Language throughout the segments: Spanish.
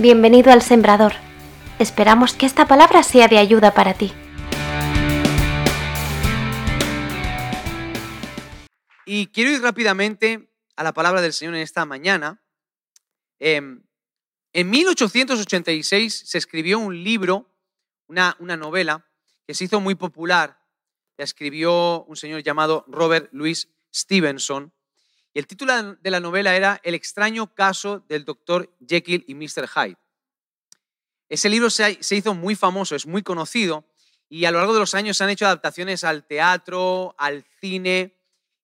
Bienvenido al Sembrador. Esperamos que esta palabra sea de ayuda para ti. Y quiero ir rápidamente a la palabra del Señor en esta mañana. Em, en 1886 se escribió un libro, una, una novela, que se hizo muy popular. La escribió un señor llamado Robert Louis Stevenson. El título de la novela era El extraño caso del doctor Jekyll y Mr. Hyde. Ese libro se, hizo muy famoso, es muy conocido, y a lo largo de los años se han hecho adaptaciones al teatro, al cine,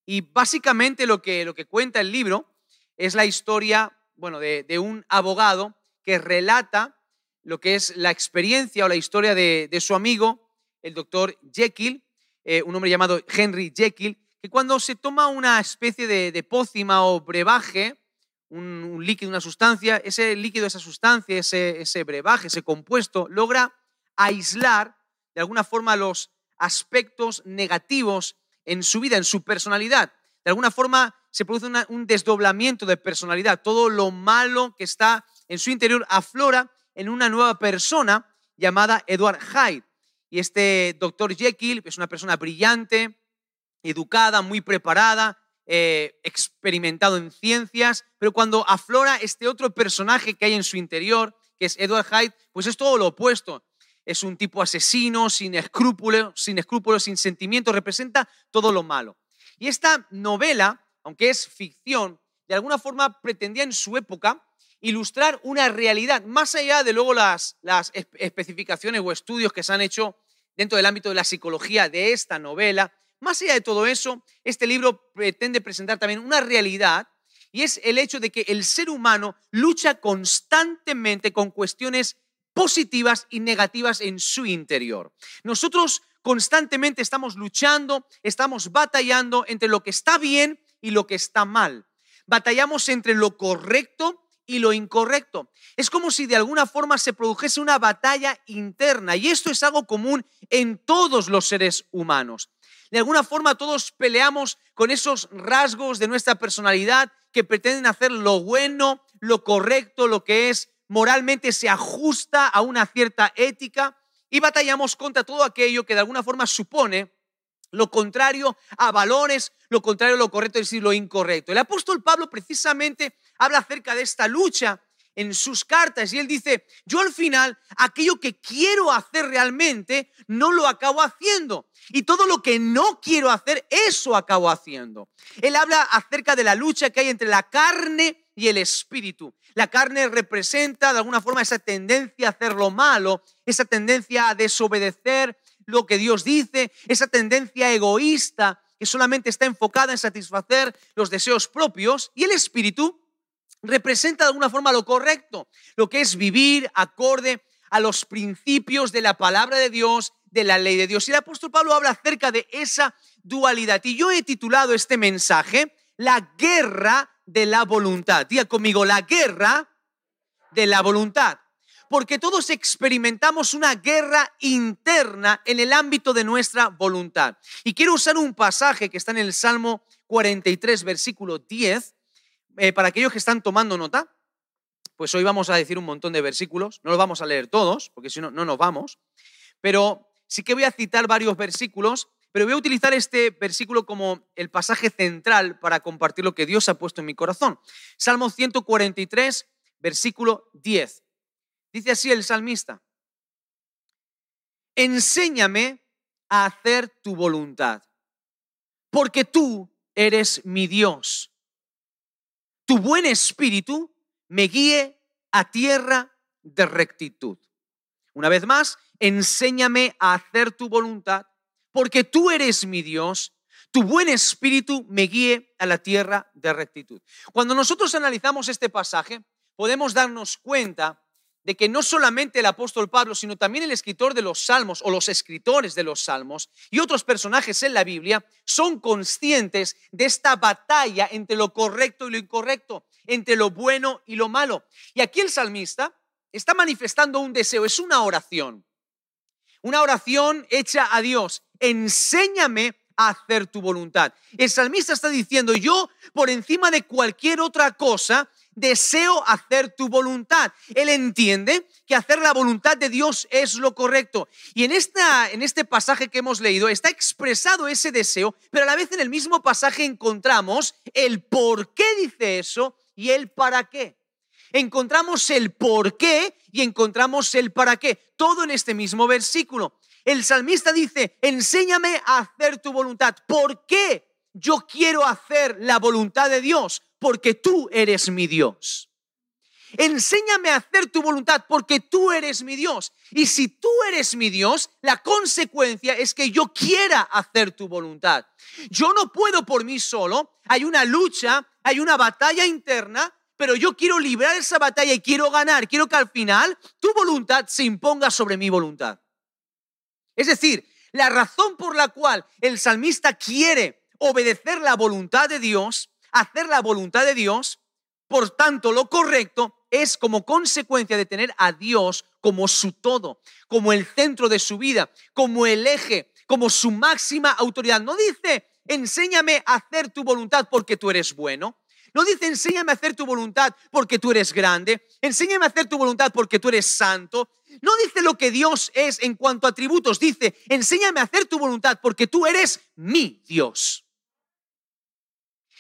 y básicamente lo que, lo que cuenta el libro es la historia bueno, de, un abogado que relata lo que es la experiencia o la historia de, su amigo, el doctor Jekyll, eh, un hombre llamado Henry Jekyll, que cuando se toma una especie de, pócima o brebaje, un, líquido, una sustancia, ese líquido, esa sustancia, ese, ese brebaje, ese compuesto, logra aislar de alguna forma los aspectos negativos en su vida, en su personalidad. De alguna forma se produce un desdoblamiento de personalidad. Todo lo malo que está en su interior aflora en una nueva persona llamada Edward Hyde. Y este doctor Jekyll es una persona brillante, educada, muy preparada, eh, experimentado en ciencias, pero cuando aflora este otro personaje que hay en su interior, que es Edward Hyde, pues es todo lo opuesto. Es un tipo asesino, sin escrúpulos, sin escrúpulos, sin sentimientos, representa todo lo malo. Y esta novela, aunque es ficción, de alguna forma pretendía en su época ilustrar una realidad, más allá de luego las, las especificaciones o estudios que se han hecho dentro del ámbito de la psicología de esta novela, más allá de todo eso, este libro pretende presentar también una realidad y es el hecho de que el ser humano lucha constantemente con cuestiones positivas y negativas en su interior. Nosotros constantemente estamos luchando, estamos batallando entre lo que está bien y lo que está mal. Batallamos entre lo correcto y lo incorrecto. Es como si de alguna forma se produjese una batalla interna y esto es algo común en todos los seres humanos. De alguna forma todos peleamos con esos rasgos de nuestra personalidad que pretenden hacer lo bueno, lo correcto, lo que es moralmente se ajusta a una cierta ética y batallamos contra todo aquello que de alguna forma supone lo contrario a valores, lo contrario a lo correcto, es decir, lo incorrecto. El apóstol Pablo precisamente habla acerca de esta lucha en sus cartas y él dice, yo al final aquello que quiero hacer realmente no lo acabo haciendo y todo lo que no quiero hacer, eso acabo haciendo. Él habla acerca de la lucha que hay entre la carne y el espíritu. La carne representa de alguna forma esa tendencia a hacer lo malo, esa tendencia a desobedecer lo que Dios dice, esa tendencia egoísta que solamente está enfocada en satisfacer los deseos propios y el espíritu representa de alguna forma lo correcto, lo que es vivir acorde a los principios de la palabra de Dios, de la ley de Dios. Y el apóstol Pablo habla acerca de esa dualidad. Y yo he titulado este mensaje La guerra de la voluntad. Diga conmigo, la guerra de la voluntad. Porque todos experimentamos una guerra interna en el ámbito de nuestra voluntad. Y quiero usar un pasaje que está en el Salmo 43, versículo 10, eh, para aquellos que están tomando nota, pues hoy vamos a decir un montón de versículos, no los vamos a leer todos, porque si no, no nos vamos, pero sí que voy a citar varios versículos, pero voy a utilizar este versículo como el pasaje central para compartir lo que Dios ha puesto en mi corazón. Salmo 143, versículo 10. Dice así el salmista, enséñame a hacer tu voluntad, porque tú eres mi Dios tu buen espíritu me guíe a tierra de rectitud. Una vez más, enséñame a hacer tu voluntad, porque tú eres mi Dios, tu buen espíritu me guíe a la tierra de rectitud. Cuando nosotros analizamos este pasaje, podemos darnos cuenta de que no solamente el apóstol Pablo, sino también el escritor de los salmos o los escritores de los salmos y otros personajes en la Biblia son conscientes de esta batalla entre lo correcto y lo incorrecto, entre lo bueno y lo malo. Y aquí el salmista está manifestando un deseo, es una oración, una oración hecha a Dios. Enséñame a hacer tu voluntad. El salmista está diciendo, yo por encima de cualquier otra cosa, deseo hacer tu voluntad. Él entiende que hacer la voluntad de Dios es lo correcto. Y en, esta, en este pasaje que hemos leído está expresado ese deseo, pero a la vez en el mismo pasaje encontramos el por qué dice eso y el para qué. Encontramos el por qué y encontramos el para qué. Todo en este mismo versículo. El salmista dice, enséñame a hacer tu voluntad. ¿Por qué yo quiero hacer la voluntad de Dios? Porque tú eres mi Dios. Enséñame a hacer tu voluntad porque tú eres mi Dios. Y si tú eres mi Dios, la consecuencia es que yo quiera hacer tu voluntad. Yo no puedo por mí solo. Hay una lucha, hay una batalla interna, pero yo quiero librar esa batalla y quiero ganar. Quiero que al final tu voluntad se imponga sobre mi voluntad. Es decir, la razón por la cual el salmista quiere obedecer la voluntad de Dios, hacer la voluntad de Dios, por tanto, lo correcto es como consecuencia de tener a Dios como su todo, como el centro de su vida, como el eje, como su máxima autoridad. No dice, enséñame a hacer tu voluntad porque tú eres bueno. No dice, enséñame a hacer tu voluntad porque tú eres grande. Enséñame a hacer tu voluntad porque tú eres santo. No dice lo que Dios es en cuanto a atributos. Dice, enséñame a hacer tu voluntad porque tú eres mi Dios.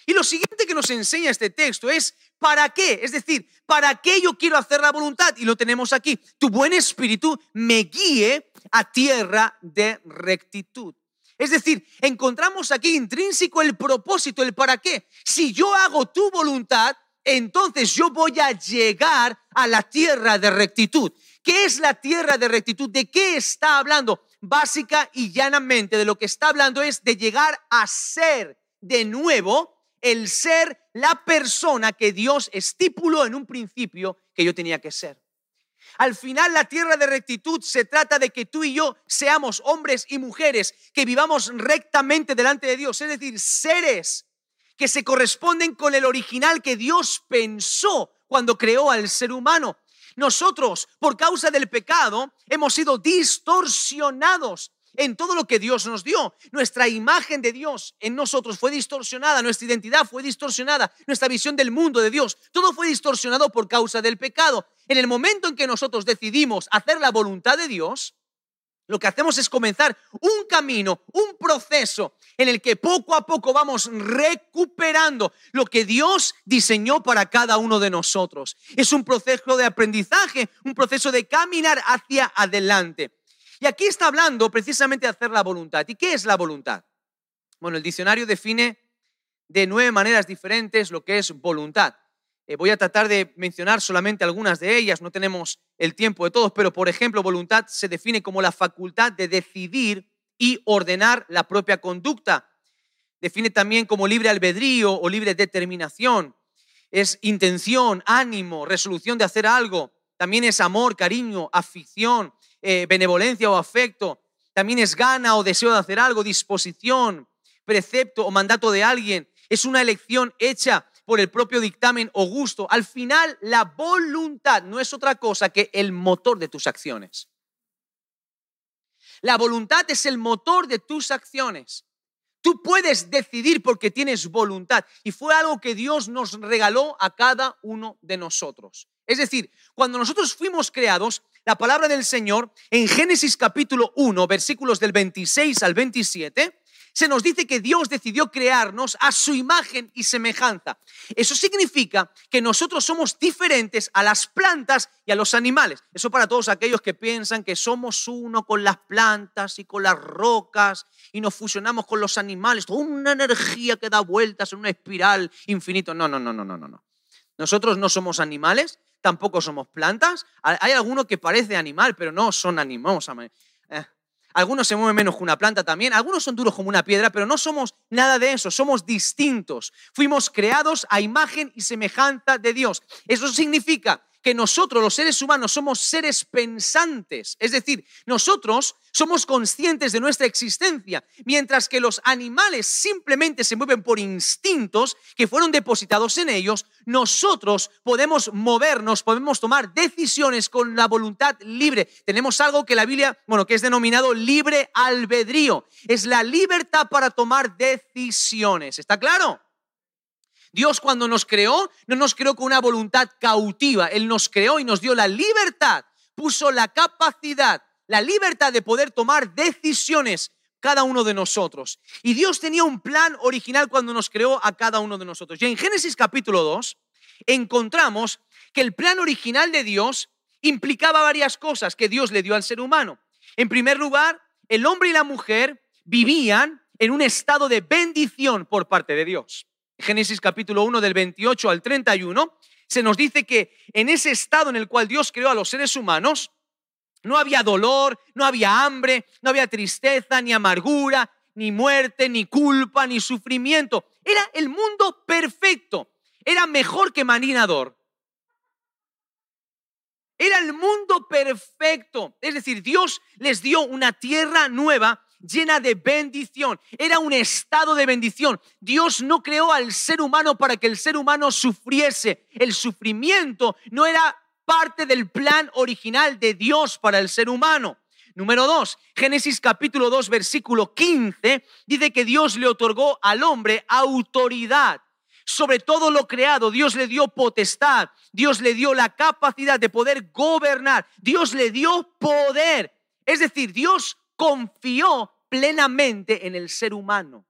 Y lo siguiente que nos enseña este texto es, ¿para qué? Es decir, ¿para qué yo quiero hacer la voluntad? Y lo tenemos aquí. Tu buen espíritu me guíe a tierra de rectitud. Es decir, encontramos aquí intrínseco el propósito, el para qué. Si yo hago tu voluntad, entonces yo voy a llegar a la tierra de rectitud. ¿Qué es la tierra de rectitud? ¿De qué está hablando? Básica y llanamente de lo que está hablando es de llegar a ser de nuevo el ser la persona que Dios estipuló en un principio que yo tenía que ser. Al final la tierra de rectitud se trata de que tú y yo seamos hombres y mujeres que vivamos rectamente delante de Dios, es decir, seres que se corresponden con el original que Dios pensó cuando creó al ser humano. Nosotros, por causa del pecado, hemos sido distorsionados en todo lo que Dios nos dio. Nuestra imagen de Dios en nosotros fue distorsionada, nuestra identidad fue distorsionada, nuestra visión del mundo de Dios, todo fue distorsionado por causa del pecado. En el momento en que nosotros decidimos hacer la voluntad de Dios, lo que hacemos es comenzar un camino, un proceso en el que poco a poco vamos recuperando lo que Dios diseñó para cada uno de nosotros. Es un proceso de aprendizaje, un proceso de caminar hacia adelante. Y aquí está hablando precisamente de hacer la voluntad. ¿Y qué es la voluntad? Bueno, el diccionario define de nueve maneras diferentes lo que es voluntad. Eh, voy a tratar de mencionar solamente algunas de ellas, no tenemos el tiempo de todos, pero por ejemplo, voluntad se define como la facultad de decidir y ordenar la propia conducta. Define también como libre albedrío o libre determinación. Es intención, ánimo, resolución de hacer algo. También es amor, cariño, afición, eh, benevolencia o afecto, también es gana o deseo de hacer algo, disposición, precepto o mandato de alguien. Es una elección hecha por el propio dictamen o gusto. Al final, la voluntad no es otra cosa que el motor de tus acciones. La voluntad es el motor de tus acciones. Tú puedes decidir porque tienes voluntad. Y fue algo que Dios nos regaló a cada uno de nosotros. Es decir, cuando nosotros fuimos creados, la palabra del Señor en Génesis capítulo 1, versículos del 26 al 27, se nos dice que Dios decidió crearnos a su imagen y semejanza. Eso significa que nosotros somos diferentes a las plantas y a los animales. Eso para todos aquellos que piensan que somos uno con las plantas y con las rocas y nos fusionamos con los animales, toda una energía que da vueltas en una espiral infinito. No, no, no, no, no, no. Nosotros no somos animales, tampoco somos plantas. Hay alguno que parece animal, pero no son animales. Eh, algunos se mueven menos que una planta también. Algunos son duros como una piedra, pero no somos nada de eso. Somos distintos. Fuimos creados a imagen y semejanza de Dios. Eso significa que nosotros, los seres humanos, somos seres pensantes. Es decir, nosotros somos conscientes de nuestra existencia, mientras que los animales simplemente se mueven por instintos que fueron depositados en ellos, nosotros podemos movernos, podemos tomar decisiones con la voluntad libre. Tenemos algo que la Biblia, bueno, que es denominado libre albedrío. Es la libertad para tomar decisiones. ¿Está claro? Dios cuando nos creó, no nos creó con una voluntad cautiva, Él nos creó y nos dio la libertad, puso la capacidad, la libertad de poder tomar decisiones cada uno de nosotros. Y Dios tenía un plan original cuando nos creó a cada uno de nosotros. Y en Génesis capítulo 2 encontramos que el plan original de Dios implicaba varias cosas que Dios le dio al ser humano. En primer lugar, el hombre y la mujer vivían en un estado de bendición por parte de Dios. Génesis capítulo 1 del 28 al 31 se nos dice que en ese estado en el cual Dios creó a los seres humanos, no había dolor, no había hambre, no había tristeza, ni amargura, ni muerte, ni culpa, ni sufrimiento. Era el mundo perfecto. Era mejor que Marinador. Era el mundo perfecto. Es decir, Dios les dio una tierra nueva llena de bendición. Era un estado de bendición. Dios no creó al ser humano para que el ser humano sufriese. El sufrimiento no era parte del plan original de Dios para el ser humano. Número dos, Génesis capítulo 2, versículo 15, dice que Dios le otorgó al hombre autoridad sobre todo lo creado. Dios le dio potestad, Dios le dio la capacidad de poder gobernar, Dios le dio poder. Es decir, Dios confió plenamente en el ser humano.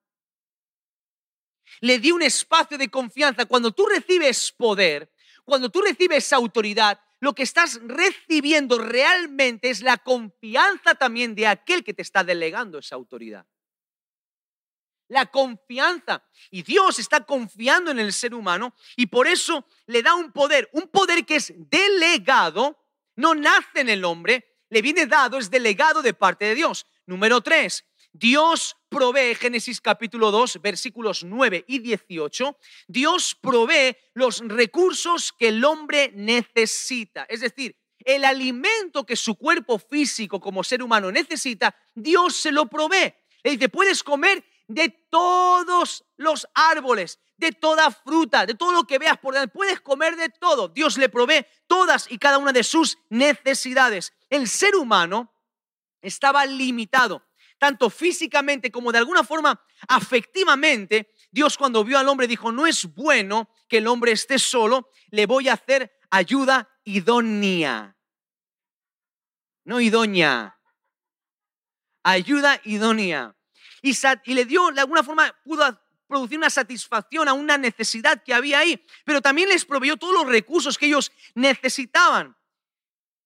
Le dio un espacio de confianza. Cuando tú recibes poder, cuando tú recibes autoridad, lo que estás recibiendo realmente es la confianza también de aquel que te está delegando esa autoridad. La confianza. Y Dios está confiando en el ser humano y por eso le da un poder, un poder que es delegado, no nace en el hombre, le viene dado, es delegado de parte de Dios. Número tres, Dios provee, Génesis capítulo 2, versículos 9 y 18, Dios provee los recursos que el hombre necesita. Es decir, el alimento que su cuerpo físico como ser humano necesita, Dios se lo provee. Le dice, puedes comer de todos los árboles, de toda fruta, de todo lo que veas por delante. Puedes comer de todo. Dios le provee todas y cada una de sus necesidades. El ser humano estaba limitado tanto físicamente como de alguna forma afectivamente, Dios cuando vio al hombre dijo, no es bueno que el hombre esté solo, le voy a hacer ayuda idónea. No idónea. Ayuda idónea. Y, le dio, de alguna forma, pudo producir una satisfacción a una necesidad que había ahí, pero también les proveyó todos los recursos que ellos necesitaban.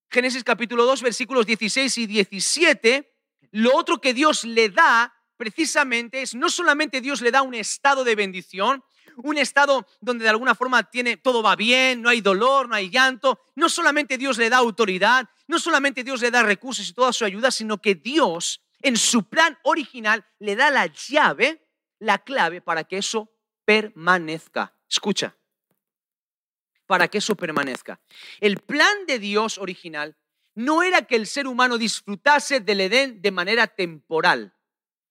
Génesis capítulo 2, versículos 16 y 17 lo otro que Dios le da precisamente es no solamente Dios le da un estado de bendición, un estado donde de alguna forma tiene todo va bien, no hay dolor, no hay llanto, no solamente Dios le da autoridad, no solamente Dios le da recursos y toda su ayuda, sino que Dios en su plan original le da la llave, la clave para que eso permanezca. Escucha, para que eso permanezca. El plan de Dios original no era que el ser humano disfrutase del Edén de manera temporal.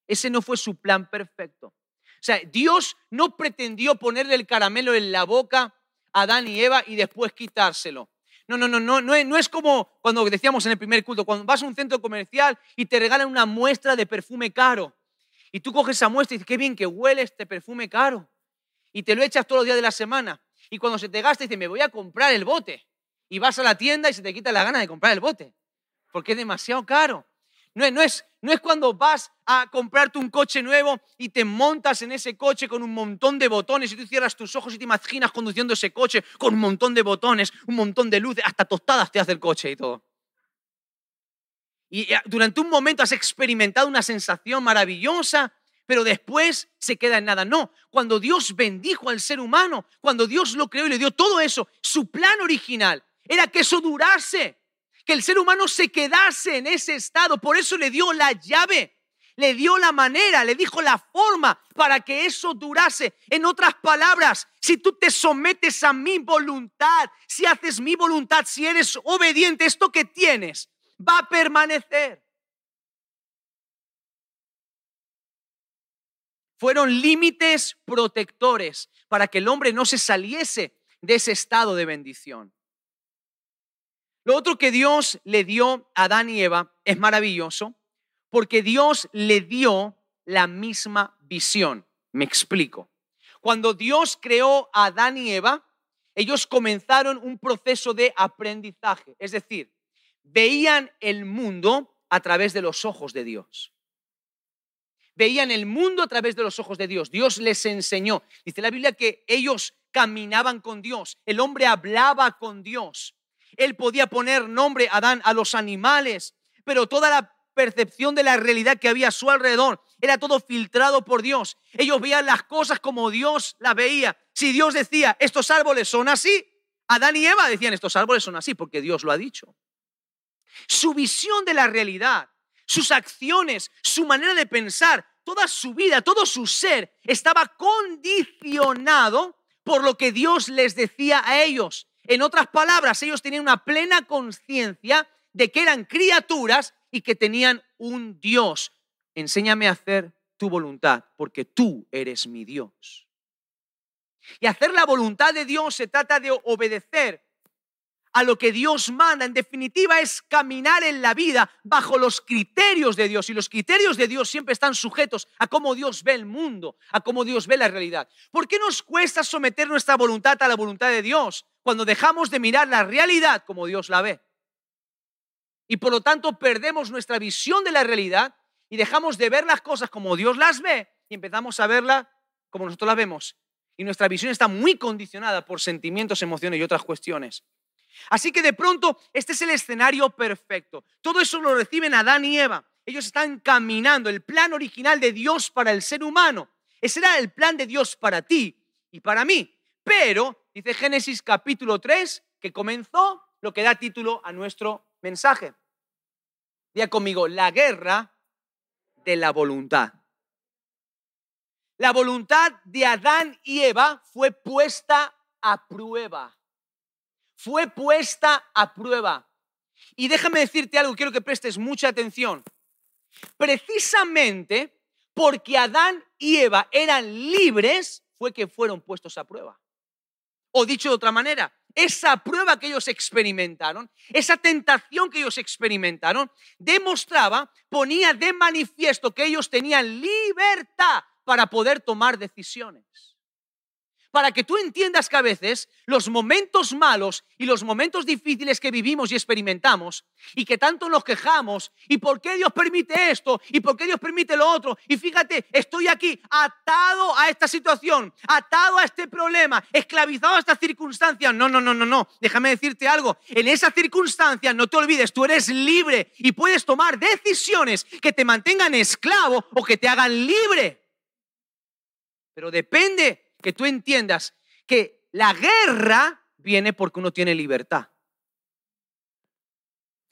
Ese no fue su plan perfecto. O sea, Dios no pretendió ponerle el caramelo en la boca a Adán y Eva y después quitárselo. No, no, no, no, no es, no es como cuando decíamos en el primer culto, cuando vas a un centro comercial y te regalan una muestra de perfume caro. Y tú coges esa muestra y dices, qué bien que huele este perfume caro. Y te lo echas todos los días de la semana. Y cuando se te gasta, dices, me voy a comprar el bote y vas a la tienda y se te quita la gana de comprar el bote, porque es demasiado caro. No es, no, es, no es cuando vas a comprarte un coche nuevo y te montas en ese coche con un montón de botones y tú cierras tus ojos y te imaginas conduciendo ese coche con un montón de botones, un montón de luces, hasta tostadas te hace el coche y todo. Y durante un momento has experimentado una sensación maravillosa, pero después se queda en nada. No, cuando Dios bendijo al ser humano, cuando Dios lo creó y le dio todo eso, su plan original era que eso durase, que el ser humano se quedase en ese estado. Por eso le dio la llave, le dio la manera, le dijo la forma para que eso durase. En otras palabras, si tú te sometes a mi voluntad, si haces mi voluntad, si eres obediente, esto que tienes va a permanecer. Fueron límites protectores para que el hombre no se saliese de ese estado de bendición. Lo otro que Dios le dio a Adán y Eva es maravilloso porque Dios le dio la misma visión. Me explico. Cuando Dios creó a Adán y Eva, ellos comenzaron un proceso de aprendizaje, es decir, veían el mundo a través de los ojos de Dios. Veían el mundo a través de los ojos de Dios. Dios les enseñó. Dice la Biblia que ellos caminaban con Dios. El hombre hablaba con Dios. Él podía poner nombre, Adán, a los animales, pero toda la percepción de la realidad que había a su alrededor era todo filtrado por Dios. Ellos veían las cosas como Dios las veía. Si Dios decía, estos árboles son así, Adán y Eva decían, estos árboles son así porque Dios lo ha dicho. Su visión de la realidad, sus acciones, su manera de pensar, toda su vida, todo su ser estaba condicionado por lo que Dios les decía a ellos. En otras palabras, ellos tenían una plena conciencia de que eran criaturas y que tenían un Dios. Enséñame a hacer tu voluntad, porque tú eres mi Dios. Y hacer la voluntad de Dios se trata de obedecer a lo que Dios manda. En definitiva, es caminar en la vida bajo los criterios de Dios. Y los criterios de Dios siempre están sujetos a cómo Dios ve el mundo, a cómo Dios ve la realidad. ¿Por qué nos cuesta someter nuestra voluntad a la voluntad de Dios cuando dejamos de mirar la realidad como Dios la ve? Y por lo tanto perdemos nuestra visión de la realidad y dejamos de ver las cosas como Dios las ve y empezamos a verla como nosotros las vemos. Y nuestra visión está muy condicionada por sentimientos, emociones y otras cuestiones. Así que de pronto este es el escenario perfecto. Todo eso lo reciben Adán y Eva. Ellos están caminando el plan original de Dios para el ser humano. Ese era el plan de Dios para ti y para mí. Pero, dice Génesis capítulo 3, que comenzó lo que da título a nuestro mensaje. Día conmigo, la guerra de la voluntad. La voluntad de Adán y Eva fue puesta a prueba fue puesta a prueba. Y déjame decirte algo, quiero que prestes mucha atención. Precisamente porque Adán y Eva eran libres, fue que fueron puestos a prueba. O dicho de otra manera, esa prueba que ellos experimentaron, esa tentación que ellos experimentaron, demostraba, ponía de manifiesto que ellos tenían libertad para poder tomar decisiones para que tú entiendas que a veces los momentos malos y los momentos difíciles que vivimos y experimentamos y que tanto nos quejamos y por qué Dios permite esto y por qué Dios permite lo otro y fíjate, estoy aquí atado a esta situación, atado a este problema, esclavizado a esta circunstancia. No, no, no, no, no, déjame decirte algo, en esa circunstancia no te olvides, tú eres libre y puedes tomar decisiones que te mantengan esclavo o que te hagan libre. Pero depende que tú entiendas que la guerra viene porque uno tiene libertad.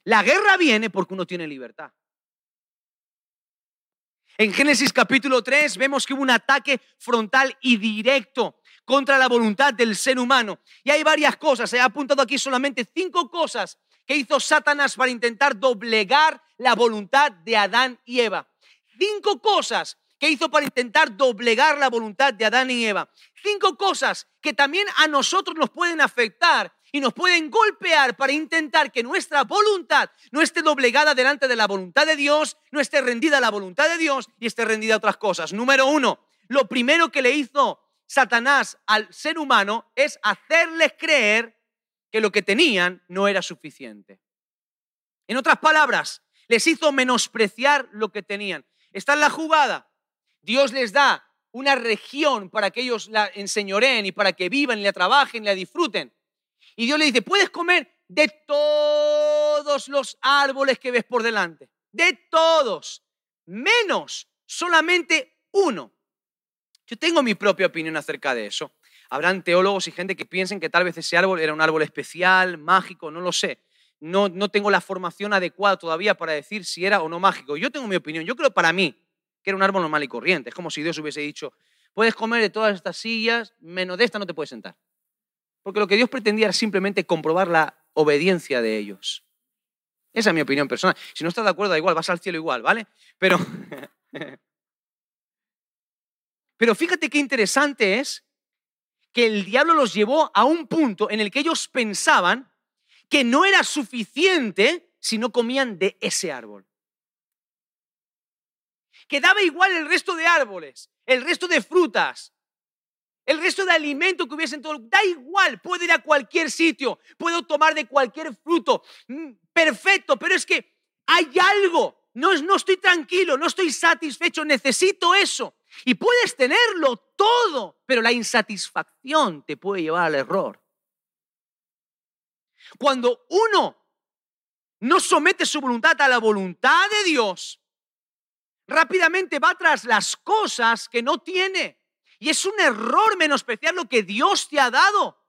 La guerra viene porque uno tiene libertad. En Génesis capítulo 3 vemos que hubo un ataque frontal y directo contra la voluntad del ser humano. Y hay varias cosas, he apuntado aquí solamente cinco cosas que hizo Satanás para intentar doblegar la voluntad de Adán y Eva. Cinco cosas que hizo para intentar doblegar la voluntad de Adán y Eva. Cinco cosas que también a nosotros nos pueden afectar y nos pueden golpear para intentar que nuestra voluntad no esté doblegada delante de la voluntad de Dios, no esté rendida a la voluntad de Dios y esté rendida a otras cosas. Número uno, lo primero que le hizo Satanás al ser humano es hacerles creer que lo que tenían no era suficiente. En otras palabras, les hizo menospreciar lo que tenían. Está en la jugada. Dios les da una región para que ellos la enseñoreen y para que vivan la trabajen la disfruten. Y Dios le dice, puedes comer de todos los árboles que ves por delante, de todos, menos solamente uno. Yo tengo mi propia opinión acerca de eso. Habrán teólogos y gente que piensen que tal vez ese árbol era un árbol especial, mágico, no lo sé. No, no tengo la formación adecuada todavía para decir si era o no mágico. Yo tengo mi opinión. Yo creo para mí, que era un árbol normal y corriente. Es como si Dios hubiese dicho, puedes comer de todas estas sillas, menos de esta no te puedes sentar. Porque lo que Dios pretendía era simplemente comprobar la obediencia de ellos. Esa es mi opinión personal. Si no estás de acuerdo, da igual, vas al cielo igual, ¿vale? Pero, pero fíjate qué interesante es que el diablo los llevó a un punto en el que ellos pensaban que no era suficiente si no comían de ese árbol que daba igual el resto de árboles, el resto de frutas. el resto de alimento que hubiese todo, da igual, puedo ir a cualquier sitio, puedo tomar de cualquier fruto, mm, perfecto, pero es que hay algo, no, no estoy tranquilo, no estoy satisfecho, necesito eso. Y puedes tenerlo todo, pero la insatisfacción te puede llevar al error. Cuando uno no somete su voluntad a la voluntad de Dios, rápidamente va tras las cosas que no tiene. Y es un error menospreciar lo que Dios te ha dado.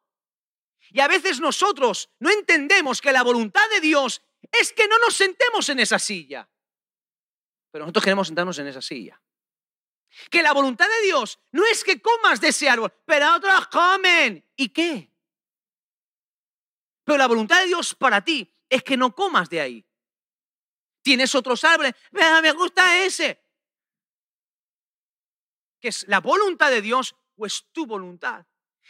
Y a veces nosotros no entendemos que la voluntad de Dios es que no nos sentemos en esa silla. Pero nosotros queremos sentarnos en esa silla. Que la voluntad de Dios no es que comas de ese árbol, pero otros comen. ¿Y qué? Pero la voluntad de Dios para ti es que no comas de ahí. Tienes otros árboles, me gusta ese que es la voluntad de Dios o es tu voluntad.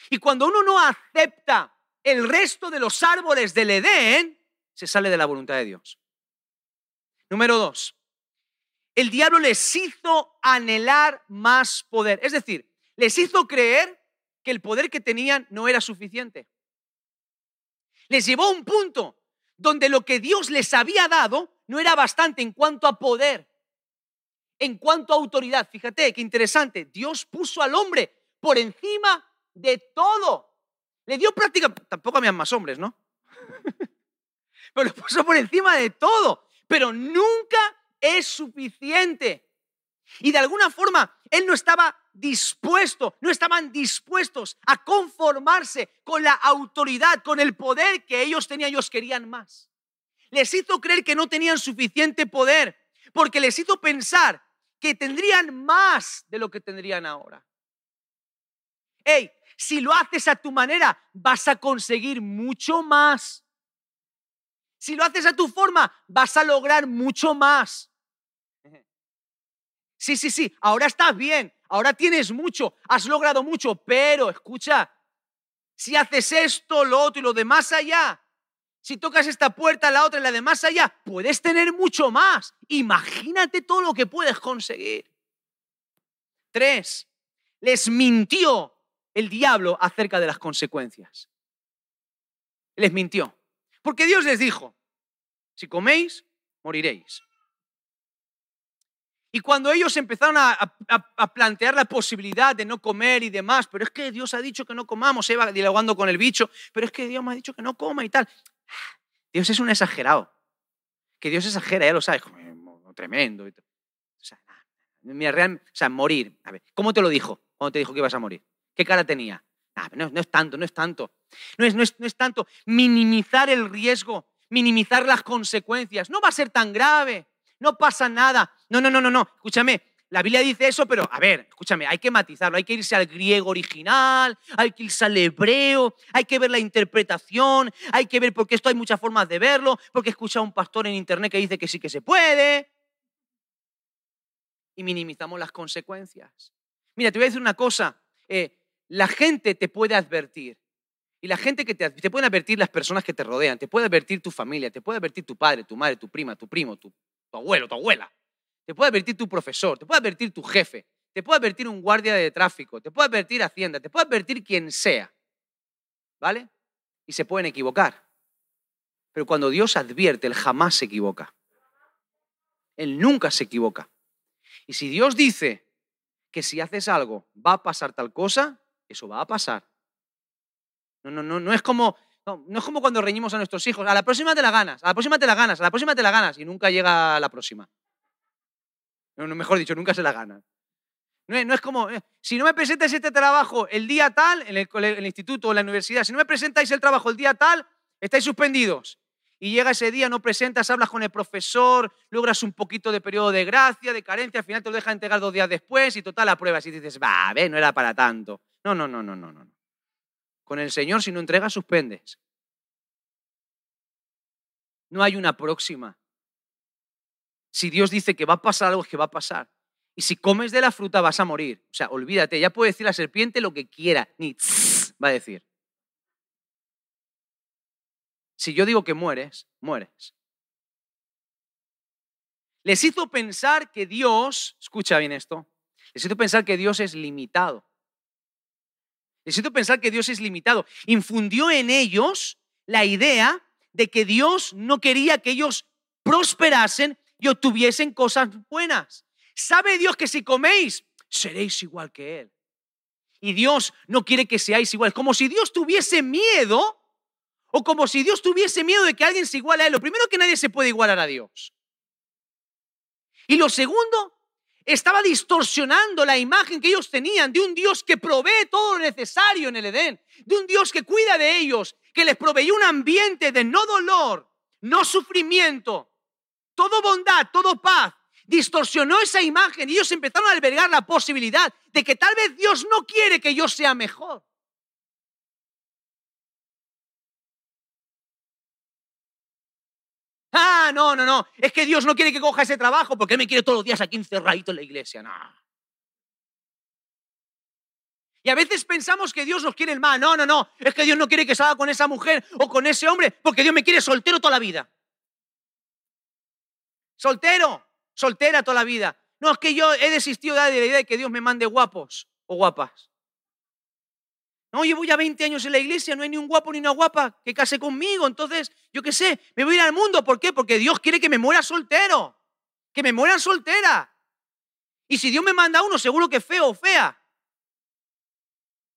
Y cuando uno no acepta el resto de los árboles del Edén, se sale de la voluntad de Dios. Número dos, el diablo les hizo anhelar más poder. Es decir, les hizo creer que el poder que tenían no era suficiente. Les llevó a un punto donde lo que Dios les había dado no era bastante en cuanto a poder en cuanto a autoridad. Fíjate qué interesante. Dios puso al hombre por encima de todo. Le dio práctica, tampoco habían más hombres, ¿no? Pero lo puso por encima de todo. Pero nunca es suficiente. Y de alguna forma, él no estaba dispuesto, no estaban dispuestos a conformarse con la autoridad, con el poder que ellos tenían. Ellos querían más. Les hizo creer que no tenían suficiente poder, porque les hizo pensar que tendrían más de lo que tendrían ahora. Hey, si lo haces a tu manera, vas a conseguir mucho más. Si lo haces a tu forma, vas a lograr mucho más. Sí, sí, sí, ahora estás bien, ahora tienes mucho, has logrado mucho, pero escucha, si haces esto, lo otro y lo de más allá, si tocas esta puerta, la otra y la de más allá, puedes tener mucho más. Imagínate todo lo que puedes conseguir. Tres, les mintió el diablo acerca de las consecuencias. Les mintió. Porque Dios les dijo, si coméis, moriréis. Y cuando ellos empezaron a, plantear la posibilidad de no comer y demás, pero es que Dios ha dicho que no comamos, Eva dialogando con el bicho, pero es que Dios me ha dicho que no coma y tal. Dios es un exagerado. Que Dios exagera, ya lo sabes, tremendo. O sea, o sea, morir. A ver, ¿cómo te lo dijo cuando te dijo que ibas a morir? ¿Qué cara tenía? no, no, es tanto, no es tanto. No es, no, es, no es tanto minimizar el riesgo, minimizar las consecuencias. No va a ser tan grave, no pasa nada. No, no, no, no, no. Escúchame, la Biblia dice eso, pero a ver, escúchame, hay que matizarlo, hay que irse al griego original, hay que irse al hebreo, hay que ver la interpretación, hay que ver porque esto hay muchas formas de verlo, porque he escuchado a un pastor en internet que dice que sí que se puede. Y minimizamos las consecuencias. Mira, te voy a decir una cosa, eh, la gente te puede advertir. Y la gente que te, te puede advertir las personas que te rodean, te puede advertir tu familia, te puede advertir tu padre, tu madre, tu prima, tu primo, tu abuelo, tu abuela te puede advertir tu profesor, te puede advertir tu jefe, te puede advertir un guardia de tráfico, te puede advertir Hacienda, te puede advertir quien sea. ¿Vale? Y se pueden equivocar. Pero cuando Dios advierte, Él jamás se equivoca. Él nunca se equivoca. Y si Dios dice que si haces algo va a pasar tal cosa, eso va a pasar. No, no, no, no es como, no, es como cuando reñimos a nuestros hijos. A la próxima te la ganas, a la próxima te la ganas, a la próxima te la ganas y nunca llega la próxima. No, mejor dicho, nunca se la gana. No es, como, eh, si no me presentáis este trabajo el día tal, en el, instituto o en la universidad, si no me presentáis el trabajo el día tal, estáis suspendidos. Y llega ese día, no presentas, hablas con el profesor, logras un poquito de periodo de gracia, de carencia, al final te lo dejan entregar dos días después y total apruebas y dices, va, ve, no era para tanto. No, no, no, no, no, no. Con el Señor, si no entregas, suspendes. No hay una próxima. Si Dios dice que va a pasar algo, es que va a pasar. Y si comes de la fruta vas a morir. O sea, olvídate, ya puede decir la serpiente lo que quiera, ni va a decir. Si yo digo que mueres, mueres. Les hizo pensar que Dios, escucha bien esto, les hizo pensar que Dios es limitado. Necesito pensar que Dios es limitado. Infundió en ellos la idea de que Dios no quería que ellos prosperasen y obtuviesen cosas buenas. ¿Sabe Dios que si coméis, seréis igual que Él? Y Dios no quiere que seáis igual. Como si Dios tuviese miedo o como si Dios tuviese miedo de que alguien se iguale a Él. Lo primero que nadie se puede igualar a Dios. Y lo segundo, estaba distorsionando la imagen que ellos tenían de un Dios que provee todo lo necesario en el Edén, de un Dios que cuida de ellos, que les proveyó un ambiente de no dolor, no sufrimiento, todo bondad, todo paz. Distorsionó esa imagen y ellos empezaron a albergar la posibilidad de que tal vez Dios no quiere que yo sea mejor. Ah, no, no, no. Es que Dios no quiere que coja ese trabajo porque Él me quiere todos los días aquí encerradito en la iglesia. No. Y a veces pensamos que Dios nos quiere el mal. No, no, no. Es que Dios no quiere que salga con esa mujer o con ese hombre porque Dios me quiere soltero toda la vida. Soltero, soltera toda la vida. No, es que yo he desistido de la idea de que Dios me mande guapos o guapas. No, llevo ya 20 años en la iglesia, no hay ni un guapo ni una guapa que case conmigo. Entonces, yo qué sé, me voy a ir al mundo. ¿Por qué? Porque Dios quiere que me muera soltero. Que me muera soltera. Y si Dios me manda uno, seguro que feo o fea.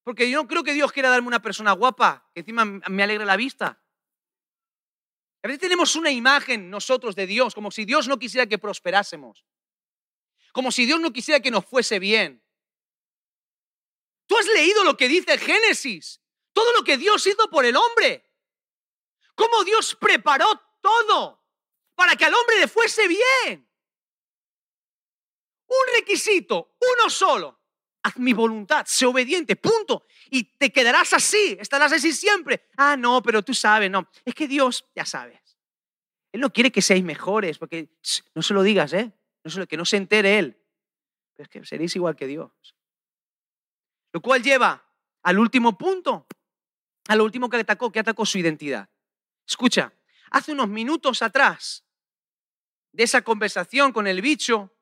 Porque yo no creo que Dios quiera darme una persona guapa, que encima me alegre la vista. A veces tenemos una imagen nosotros de Dios, como si Dios no quisiera que prosperásemos. Como si Dios no quisiera que nos fuese bien. Tú has leído lo que dice Génesis, todo lo que Dios hizo por el hombre. Cómo Dios preparó todo para que al hombre le fuese bien. Un requisito, uno solo. Haz mi voluntad, sé obediente, punto. Y te quedarás así, estarás así siempre. Ah, no, pero tú sabes, no. Es que Dios, ya sabes. Él no quiere que seáis mejores, porque no se lo digas, ¿eh? No que no se entere Él. Pero es que seréis igual que Dios. Lo cual lleva al último punto, al último que atacó, que atacó su identidad. Escucha, hace unos minutos atrás de esa conversación con el bicho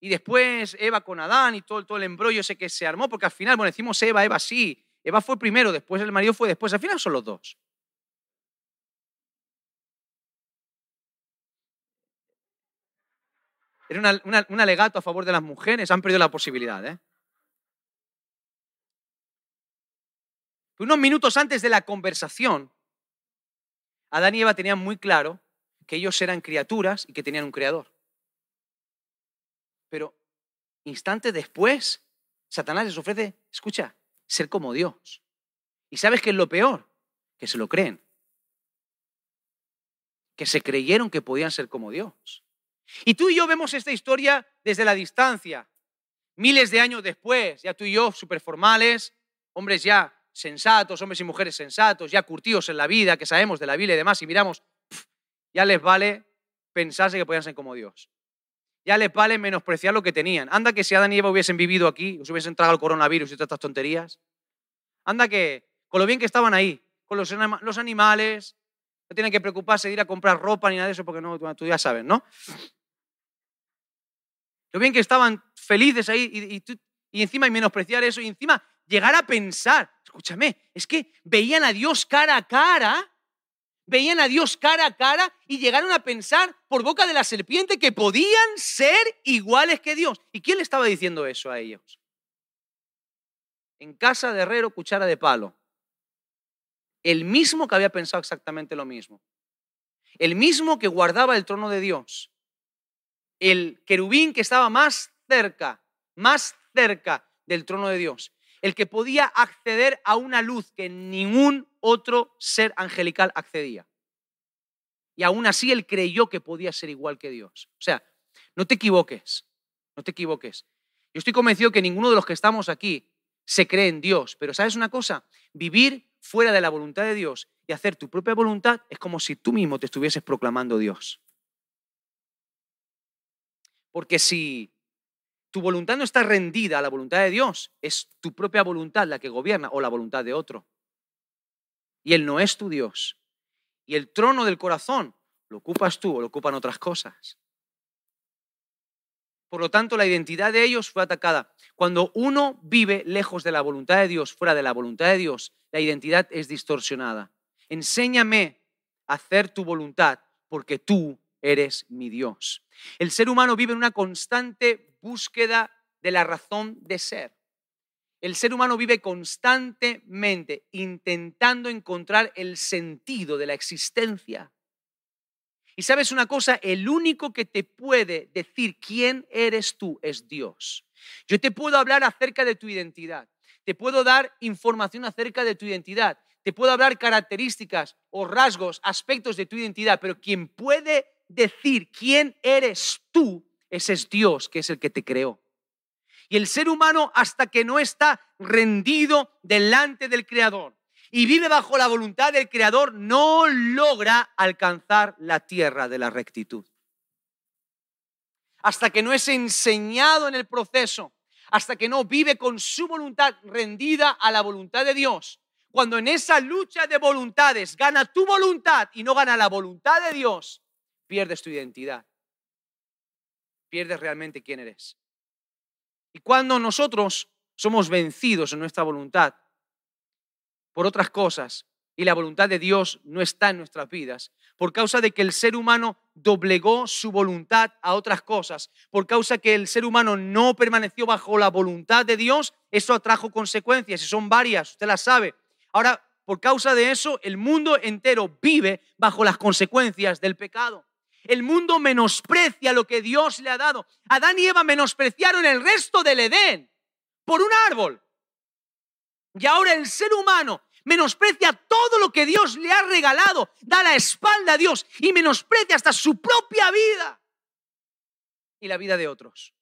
y después Eva con Adán y todo, todo el embrollo ese que se armó, porque al final, bueno, decimos Eva, Eva sí, Eva fue primero, después el marido fue después, al final son los dos. Era un alegato a favor de las mujeres, han perdido la posibilidad. ¿eh? Unos minutos antes de la conversación, Adán y Eva tenían muy claro que ellos eran criaturas y que tenían un creador. Pero instantes después, Satanás les ofrece, escucha, ser como Dios. ¿Y sabes qué es lo peor? Que se lo creen. Que se creyeron que podían ser como Dios. Y tú y yo vemos esta historia desde la distancia. Miles de años después, ya tú y yo, súper formales, hombres ya sensatos, hombres y mujeres sensatos, ya curtidos en la vida, que sabemos de la Biblia y demás, y miramos, ya les vale pensarse que podían ser como Dios. Ya les vale menospreciar lo que tenían. Anda que si Adán y Eva hubiesen vivido aquí, os hubiesen tragado el coronavirus y todas estas tonterías. Anda que, con lo bien que estaban ahí, con los, los animales, no tienen que preocuparse de ir a comprar ropa ni nada de eso, porque no, tú ya sabes, ¿no? Lo bien que estaban felices ahí y, y, y encima y menospreciar eso y encima llegar a pensar, escúchame, es que veían a Dios cara a cara, veían a Dios cara a cara y llegaron a pensar por boca de la serpiente que podían ser iguales que Dios. ¿Y quién le estaba diciendo eso a ellos? En casa de herrero, cuchara de palo. El mismo que había pensado exactamente lo mismo. El mismo que guardaba el trono de Dios. El querubín que estaba más cerca, más cerca del trono de Dios el que podía acceder a una luz que ningún otro ser angelical accedía. Y aún así él creyó que podía ser igual que Dios. O sea, no te equivoques, no te equivoques. Yo estoy convencido que ninguno de los que estamos aquí se cree en Dios, pero ¿sabes una cosa? Vivir fuera de la voluntad de Dios y hacer tu propia voluntad es como si tú mismo te estuvieses proclamando Dios. Porque si tu voluntad no está rendida a la voluntad de Dios, es tu propia voluntad la que gobierna o la voluntad de otro. Y Él no es tu Dios. Y el trono del corazón lo ocupas tú o lo ocupan otras cosas. Por lo tanto, la identidad de ellos fue atacada. Cuando uno vive lejos de la voluntad de Dios, fuera de la voluntad de Dios, la identidad es distorsionada. Enséñame a hacer tu voluntad porque tú eres mi Dios. El ser humano vive en una constante búsqueda de la razón de ser. El ser humano vive constantemente intentando encontrar el sentido de la existencia. Y sabes una cosa, el único que te puede decir quién eres tú es Dios. Yo te puedo hablar acerca de tu identidad, te puedo dar información acerca de tu identidad, te puedo hablar características o rasgos, aspectos de tu identidad, pero quien puede decir quién eres tú, es Dios, que es el que te creó. Y el ser humano hasta que no está rendido delante del Creador y vive bajo la voluntad del Creador, no logra alcanzar la tierra de la rectitud. Hasta que no es enseñado en el proceso, hasta que no vive con su voluntad rendida a la voluntad de Dios, cuando en esa lucha de voluntades gana tu voluntad y no gana la voluntad de Dios, pierdes tu identidad. Pierdes realmente quién eres. Y cuando nosotros somos vencidos en nuestra voluntad por otras cosas y la voluntad de Dios no está en nuestras vidas, por causa de que el ser humano doblegó su voluntad a otras cosas, por causa que el ser humano no permaneció bajo la voluntad de Dios, eso atrajo consecuencias y son varias, usted las sabe. Ahora, por causa de eso, el mundo entero vive bajo las consecuencias del pecado. El mundo menosprecia lo que Dios le ha dado. Adán y Eva menospreciaron el resto del Edén por un árbol. Y ahora el ser humano menosprecia todo lo que Dios le ha regalado, da la espalda a Dios y menosprecia hasta su propia vida y la vida de otros.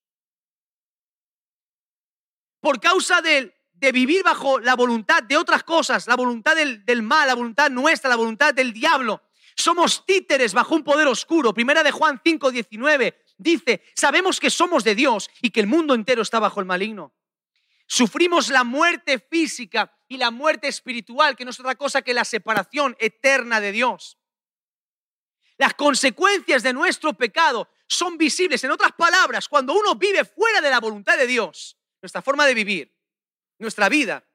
Por causa de, de vivir bajo la voluntad de otras cosas, la voluntad del, del mal, la voluntad nuestra, la voluntad del diablo, somos títeres bajo un poder oscuro. Primera de Juan 5, 19 dice, sabemos que somos de Dios y que el mundo entero está bajo el maligno. Sufrimos la muerte física y la muerte espiritual, que no es otra cosa que la separación eterna de Dios. Las consecuencias de nuestro pecado son visibles. En otras palabras, cuando uno vive fuera de la voluntad de Dios, nuestra forma de vivir, nuestra vida,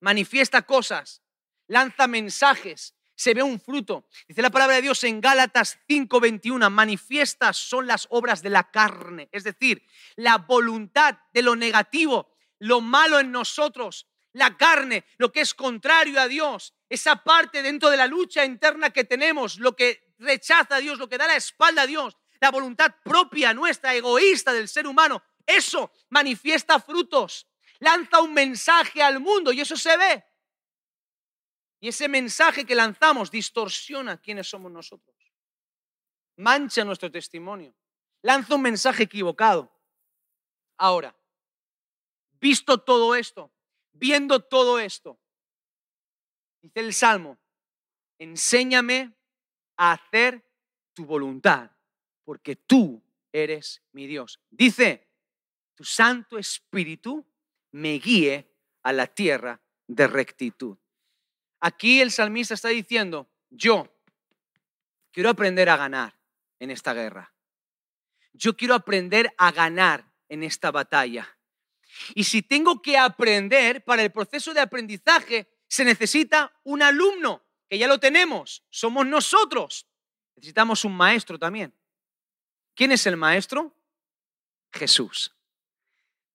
manifiesta cosas, lanza mensajes, se ve un fruto. Dice la palabra de Dios en Gálatas 5:21, manifiestas son las obras de la carne, es decir, la voluntad de lo negativo, lo malo en nosotros, la carne, lo que es contrario a Dios, esa parte dentro de la lucha interna que tenemos, lo que rechaza a Dios, lo que da la espalda a Dios, la voluntad propia nuestra, egoísta del ser humano, eso manifiesta frutos, lanza un mensaje al mundo y eso se ve. Y ese mensaje que lanzamos distorsiona quiénes somos nosotros. Mancha nuestro testimonio. Lanza un mensaje equivocado. Ahora, visto todo esto, viendo todo esto, dice el Salmo, enséñame a hacer tu voluntad, porque tú eres mi Dios. Dice, tu Santo Espíritu me guíe a la tierra de rectitud. Aquí el salmista está diciendo, yo quiero aprender a ganar en esta guerra. Yo quiero aprender a ganar en esta batalla. Y si tengo que aprender, para el proceso de aprendizaje se necesita un alumno, que ya lo tenemos, somos nosotros. Necesitamos un maestro también. ¿Quién es el maestro? Jesús.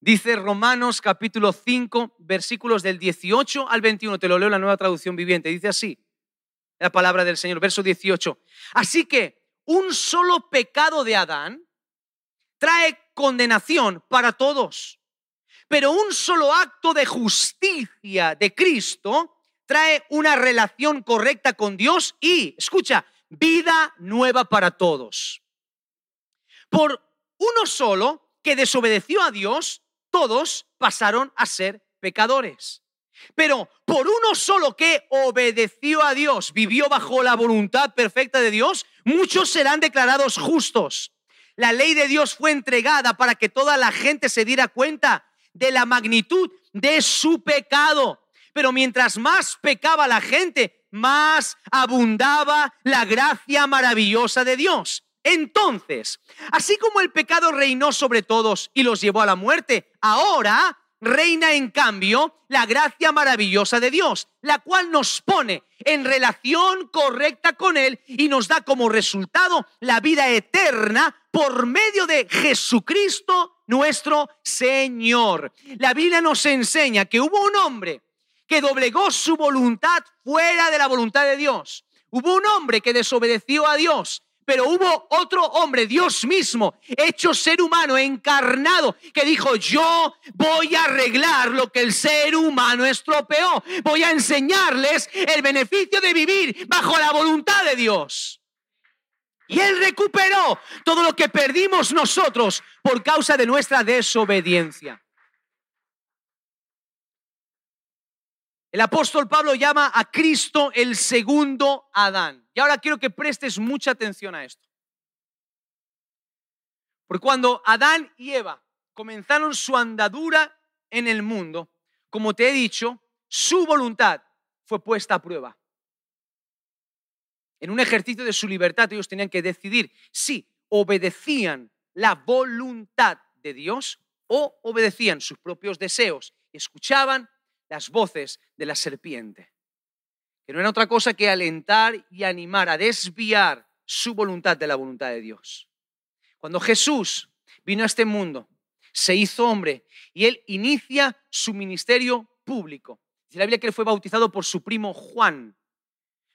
Dice Romanos capítulo 5, versículos del 18 al 21. Te lo leo en la nueva traducción viviente. Dice así, la palabra del Señor, verso 18. Así que un solo pecado de Adán trae condenación para todos. Pero un solo acto de justicia de Cristo trae una relación correcta con Dios y, escucha, vida nueva para todos. Por uno solo que desobedeció a Dios, todos pasaron a ser pecadores. Pero por uno solo que obedeció a Dios, vivió bajo la voluntad perfecta de Dios, muchos serán declarados justos. La ley de Dios fue entregada para que toda la gente se diera cuenta de la magnitud de su pecado. Pero mientras más pecaba la gente, más abundaba la gracia maravillosa de Dios. Entonces, así como el pecado reinó sobre todos y los llevó a la muerte, ahora reina en cambio la gracia maravillosa de Dios, la cual nos pone en relación correcta con Él y nos da como resultado la vida eterna por medio de Jesucristo nuestro Señor. La Biblia nos enseña que hubo un hombre que doblegó su voluntad fuera de la voluntad de Dios. Hubo un hombre que desobedeció a Dios pero hubo otro hombre, Dios mismo, hecho ser humano, encarnado, que dijo, yo voy a arreglar lo que el ser humano estropeó. Voy a enseñarles el beneficio de vivir bajo la voluntad de Dios. Y Él recuperó todo lo que perdimos nosotros por causa de nuestra desobediencia. El apóstol Pablo llama a Cristo el segundo Adán. Y ahora quiero que prestes mucha atención a esto. Porque cuando Adán y Eva comenzaron su andadura en el mundo, como te he dicho, su voluntad fue puesta a prueba. En un ejercicio de su libertad ellos tenían que decidir si obedecían la voluntad de Dios o obedecían sus propios deseos, escuchaban las voces de la serpiente, que no era otra cosa que alentar y animar a desviar su voluntad de la voluntad de Dios. Cuando Jesús vino a este mundo, se hizo hombre y él inicia su ministerio público. Dice la Biblia que él fue bautizado por su primo Juan.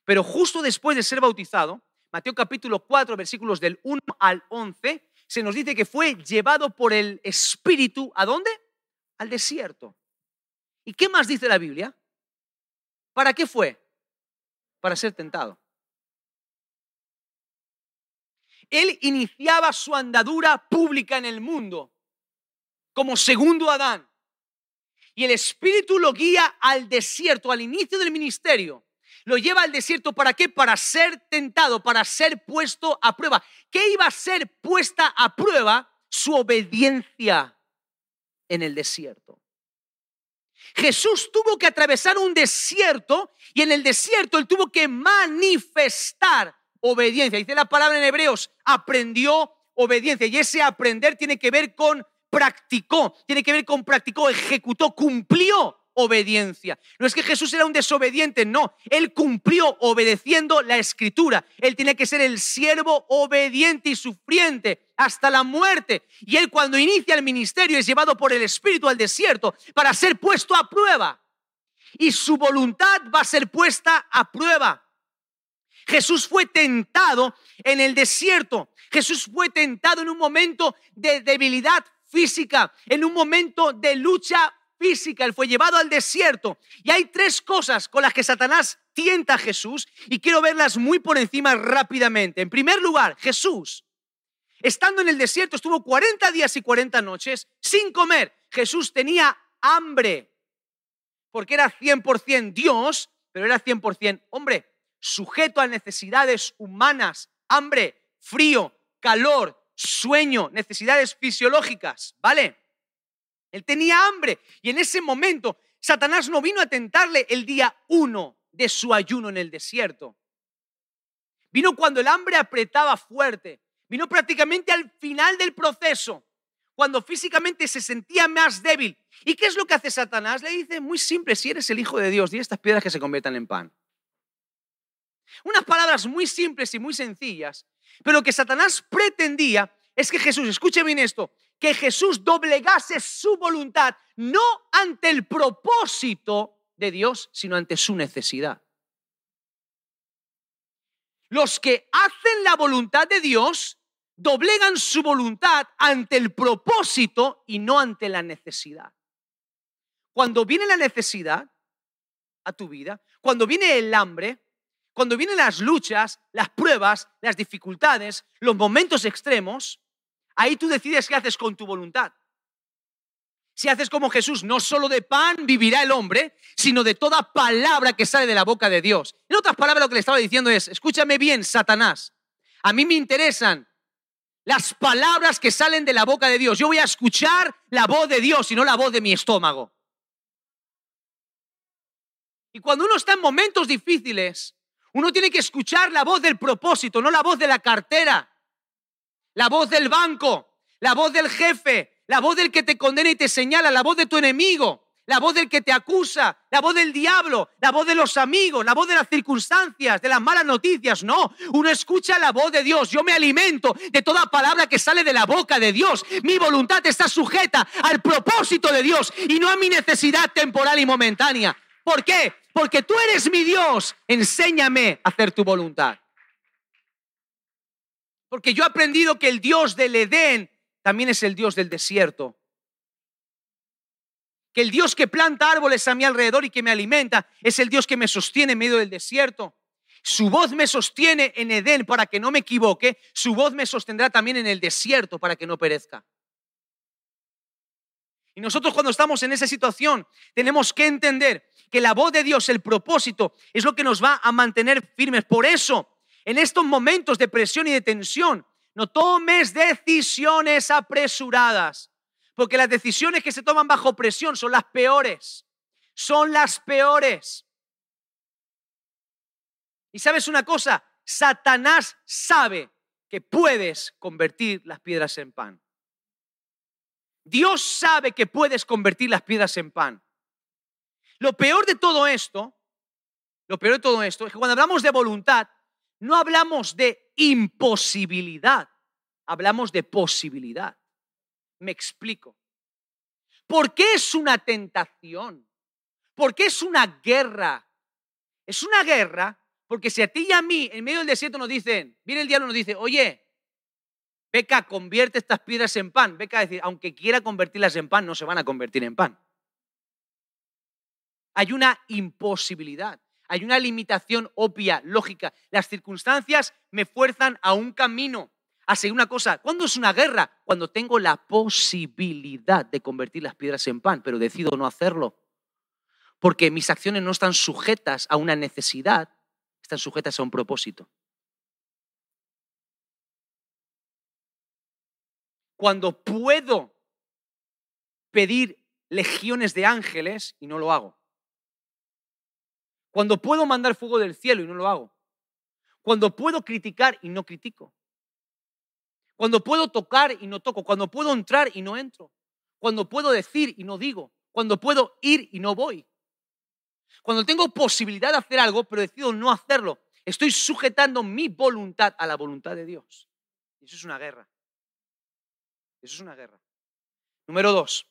Pero justo después de ser bautizado, Mateo capítulo 4, versículos del 1 al 11, se nos dice que fue llevado por el Espíritu, ¿a dónde? Al desierto. ¿Y qué más dice la Biblia? ¿Para qué fue? Para ser tentado. Él iniciaba su andadura pública en el mundo como segundo Adán. Y el Espíritu lo guía al desierto, al inicio del ministerio. Lo lleva al desierto para qué? Para ser tentado, para ser puesto a prueba. ¿Qué iba a ser puesta a prueba? Su obediencia en el desierto. Jesús tuvo que atravesar un desierto y en el desierto él tuvo que manifestar obediencia. Dice la palabra en Hebreos, aprendió obediencia. Y ese aprender tiene que ver con practicó, tiene que ver con practicó, ejecutó, cumplió obediencia. No es que Jesús era un desobediente, no. Él cumplió obedeciendo la escritura. Él tiene que ser el siervo obediente y sufriente hasta la muerte. Y él cuando inicia el ministerio es llevado por el Espíritu al desierto para ser puesto a prueba. Y su voluntad va a ser puesta a prueba. Jesús fue tentado en el desierto. Jesús fue tentado en un momento de debilidad física, en un momento de lucha física, él fue llevado al desierto. Y hay tres cosas con las que Satanás tienta a Jesús y quiero verlas muy por encima rápidamente. En primer lugar, Jesús, estando en el desierto, estuvo 40 días y 40 noches sin comer. Jesús tenía hambre, porque era 100% Dios, pero era 100% hombre, sujeto a necesidades humanas, hambre, frío, calor, sueño, necesidades fisiológicas, ¿vale? Él tenía hambre y en ese momento Satanás no vino a tentarle el día uno de su ayuno en el desierto. Vino cuando el hambre apretaba fuerte. Vino prácticamente al final del proceso, cuando físicamente se sentía más débil. ¿Y qué es lo que hace Satanás? Le dice, muy simple, si eres el Hijo de Dios, di estas piedras que se conviertan en pan. Unas palabras muy simples y muy sencillas, pero lo que Satanás pretendía es que Jesús, escuche bien esto, que Jesús doblegase su voluntad, no ante el propósito de Dios, sino ante su necesidad. Los que hacen la voluntad de Dios doblegan su voluntad ante el propósito y no ante la necesidad. Cuando viene la necesidad a tu vida, cuando viene el hambre, cuando vienen las luchas, las pruebas, las dificultades, los momentos extremos, Ahí tú decides qué haces con tu voluntad. Si haces como Jesús, no solo de pan vivirá el hombre, sino de toda palabra que sale de la boca de Dios. En otras palabras, lo que le estaba diciendo es, escúchame bien, Satanás, a mí me interesan las palabras que salen de la boca de Dios. Yo voy a escuchar la voz de Dios y no la voz de mi estómago. Y cuando uno está en momentos difíciles, uno tiene que escuchar la voz del propósito, no la voz de la cartera la voz del banco, la voz del jefe, la voz del que te condena y te señala, la voz de tu enemigo, la voz del que te acusa, la voz del diablo, la voz de los amigos, la voz de las circunstancias, de las malas noticias. No, uno escucha la voz de Dios. Yo me alimento de toda palabra que sale de la boca de Dios. Mi voluntad está sujeta al propósito de Dios y no a mi necesidad temporal y momentánea. ¿Por qué? Porque tú eres mi Dios. Enséñame a hacer tu voluntad. Porque yo he aprendido que el Dios del Edén también es el Dios del desierto que el Dios que planta árboles a mi alrededor y que me alimenta es el Dios que me sostiene en medio del desierto. Su voz me sostiene en Edén para que no me equivoque, su voz me sostendrá también en el desierto para que no perezca. Y nosotros cuando estamos en esa situación tenemos que entender que la voz de Dios, el propósito, es lo que nos va a mantener firmes. Por eso, en estos momentos de presión y de tensión, no tomes decisiones apresuradas porque las decisiones que se toman bajo presión son las peores. Son las peores. Y sabes una cosa, Satanás sabe que puedes convertir las piedras en pan. Dios sabe que puedes convertir las piedras en pan. Lo peor de todo esto, lo peor de todo esto es que cuando hablamos de voluntad, no hablamos de imposibilidad, hablamos de posibilidad. Me explico. ¿Por qué es una tentación? ¿Por qué es una guerra? Es una guerra porque si a ti y a mí en medio del desierto nos dicen, viene el diablo y nos dice, oye, Beca, convierte estas piedras en pan. Beca decir, aunque quiera convertirlas en pan, no se van a convertir en pan. Hay una imposibilidad, hay una limitación obvia, lógica. Las circunstancias me fuerzan a un camino a seguir una cosa. ¿Cuándo es una guerra? Cuando tengo la posibilidad de convertir las piedras en pan, pero decido no hacerlo. Porque mis acciones no están sujetas a una necesidad, están sujetas a un propósito. Cuando puedo pedir legiones de ángeles y no lo hago. Cuando puedo mandar fuego del cielo y no lo hago. Cuando puedo criticar y no critico. Cuando puedo tocar y no toco, cuando puedo entrar y no entro, cuando puedo decir y no digo, cuando puedo ir y no voy. Cuando tengo posibilidad de hacer algo, pero decido no hacerlo, estoy sujetando mi voluntad a la voluntad de Dios. Eso es una guerra. Eso es una guerra. Número dos,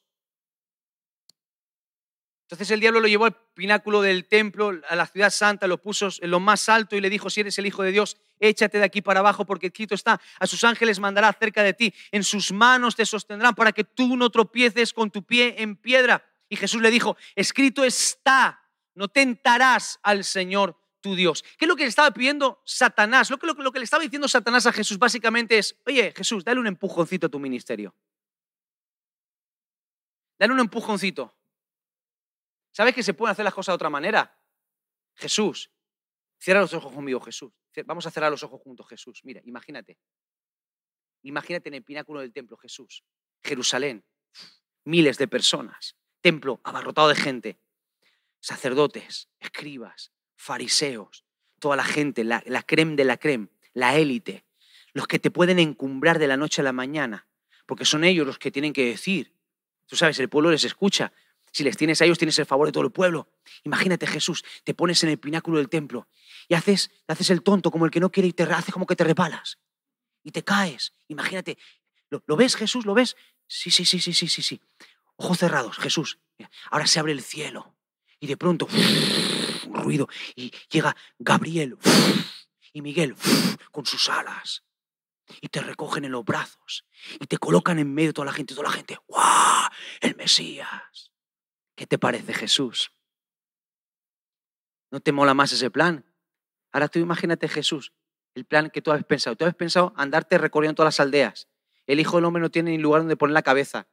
entonces el diablo lo llevó al pináculo del templo, a la ciudad santa, lo puso en lo más alto y le dijo, si eres el Hijo de Dios, échate de aquí para abajo porque escrito está, a sus ángeles mandará cerca de ti, en sus manos te sostendrán para que tú no tropieces con tu pie en piedra. Y Jesús le dijo, escrito está, no tentarás al Señor tu Dios. ¿Qué es lo que le estaba pidiendo Satanás? Lo que, lo que le estaba diciendo Satanás a Jesús básicamente es, oye Jesús, dale un empujoncito a tu ministerio. Dale un empujoncito. ¿Sabes que se pueden hacer las cosas de otra manera? Jesús, cierra los ojos conmigo, Jesús. Vamos a cerrar los ojos juntos, Jesús. Mira, imagínate. Imagínate en el pináculo del templo, Jesús. Jerusalén, miles de personas. Templo abarrotado de gente. Sacerdotes, escribas, fariseos, toda la gente, la, la creme de la creme, la élite. Los que te pueden encumbrar de la noche a la mañana. Porque son ellos los que tienen que decir. Tú sabes, el pueblo les escucha. Si les tienes a ellos, tienes el favor de todo el pueblo. Imagínate, Jesús, te pones en el pináculo del templo y haces, haces el tonto como el que no quiere y te hace como que te repalas y te caes. Imagínate, ¿lo, ves, Jesús? ¿Lo ves? Sí, sí, sí, sí, sí, sí, sí. Ojos cerrados, Jesús. Ahora se abre el cielo y de pronto un ruido y llega Gabriel y Miguel con sus alas y te recogen en los brazos y te colocan en medio de toda la gente, toda la gente, ¡guau! El Mesías. ¿Qué te parece Jesús? ¿No te mola más ese plan? Ahora tú imagínate Jesús, el plan que tú has pensado. Tú has pensado andarte recorriendo todas las aldeas. El Hijo del Hombre no tiene ni lugar donde poner la cabeza.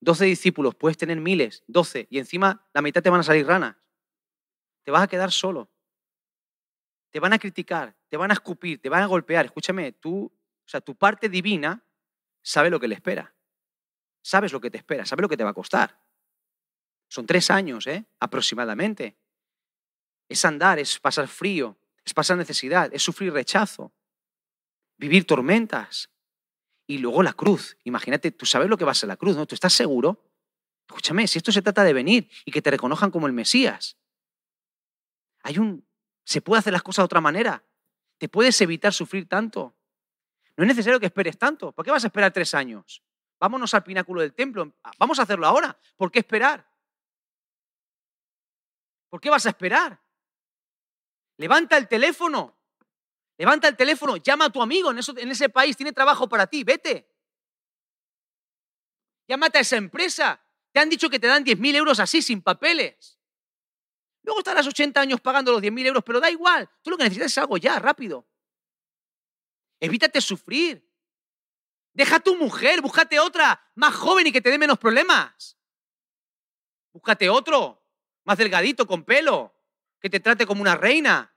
Doce discípulos, puedes tener miles, doce, y encima la mitad te van a salir ranas. Te vas a quedar solo. Te van a criticar, te van a escupir, te van a golpear. Escúchame, tú, o sea, tu parte divina sabe lo que le espera. Sabes lo que te espera, sabe lo que te va a costar. Son tres años, ¿eh? aproximadamente. Es andar, es pasar frío, es pasar necesidad, es sufrir rechazo, vivir tormentas. Y luego la cruz. Imagínate, tú sabes lo que va a ser la cruz, ¿no? ¿Tú estás seguro? Escúchame, si esto se trata de venir y que te reconozcan como el Mesías, hay un. Se puede hacer las cosas de otra manera. Te puedes evitar sufrir tanto. No es necesario que esperes tanto. ¿Por qué vas a esperar tres años? Vámonos al pináculo del templo. Vamos a hacerlo ahora. ¿Por qué esperar? ¿Por qué vas a esperar? Levanta el teléfono. Levanta el teléfono. Llama a tu amigo en, en ese país. Tiene trabajo para ti. Vete. Llámate a esa empresa. Te han dicho que te dan 10.000 euros así, sin papeles. Luego estarás 80 años pagando los 10.000 euros, pero da igual. Tú lo que necesitas es algo ya, rápido. Evítate sufrir. Deja a tu mujer, búscate otra más joven y que te dé menos problemas. Búscate otro, más delgadito, con pelo, que te trate como una reina.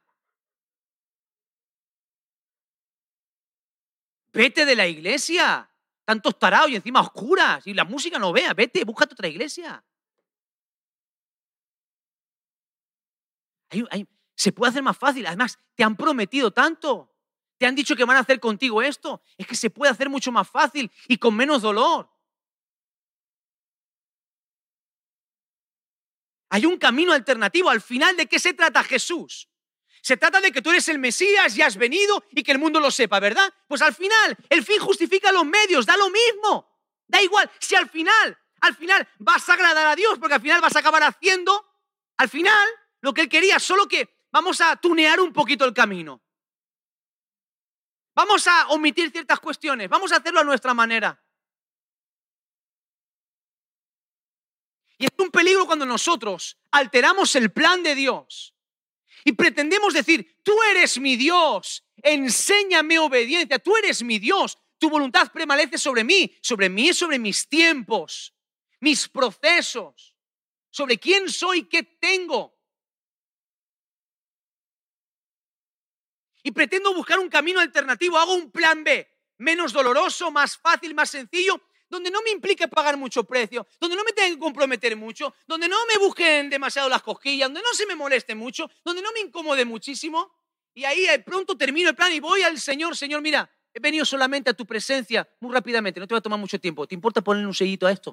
Vete de la iglesia, tantos tarados y encima oscuras, y la música no vea, vete, búscate otra iglesia. se puede hacer más fácil, además te han prometido tanto. Te han dicho que van a hacer contigo esto. Es que se puede hacer mucho más fácil y con menos dolor. Hay un camino alternativo. Al final, ¿de qué se trata Jesús? Se trata de que tú eres el Mesías y has venido y que el mundo lo sepa, ¿verdad? Pues al final, el fin justifica los medios, da lo mismo. Da igual, si al final, al final vas a agradar a Dios, porque al final vas a acabar haciendo, al final, lo que Él quería, solo que vamos a tunear un poquito el camino. Vamos a omitir ciertas cuestiones, vamos a hacerlo a nuestra manera. Y es un peligro cuando nosotros alteramos el plan de Dios y pretendemos decir, tú eres mi Dios, enséñame obediencia, tú eres mi Dios, tu voluntad prevalece sobre mí, sobre mí y sobre mis tiempos, mis procesos, sobre quién soy, qué tengo. y pretendo buscar un camino alternativo, hago un plan B, menos doloroso, más fácil, más sencillo, donde no me implique pagar mucho precio, donde no me tenga que comprometer mucho, donde no me busquen demasiado las cosquillas, donde no se me moleste mucho, donde no me incomode muchísimo. Y ahí de pronto termino el plan y voy al Señor, Señor, mira, he venido solamente a tu presencia muy rápidamente, no te va a tomar mucho tiempo. ¿Te importa ponerle un sellito a esto?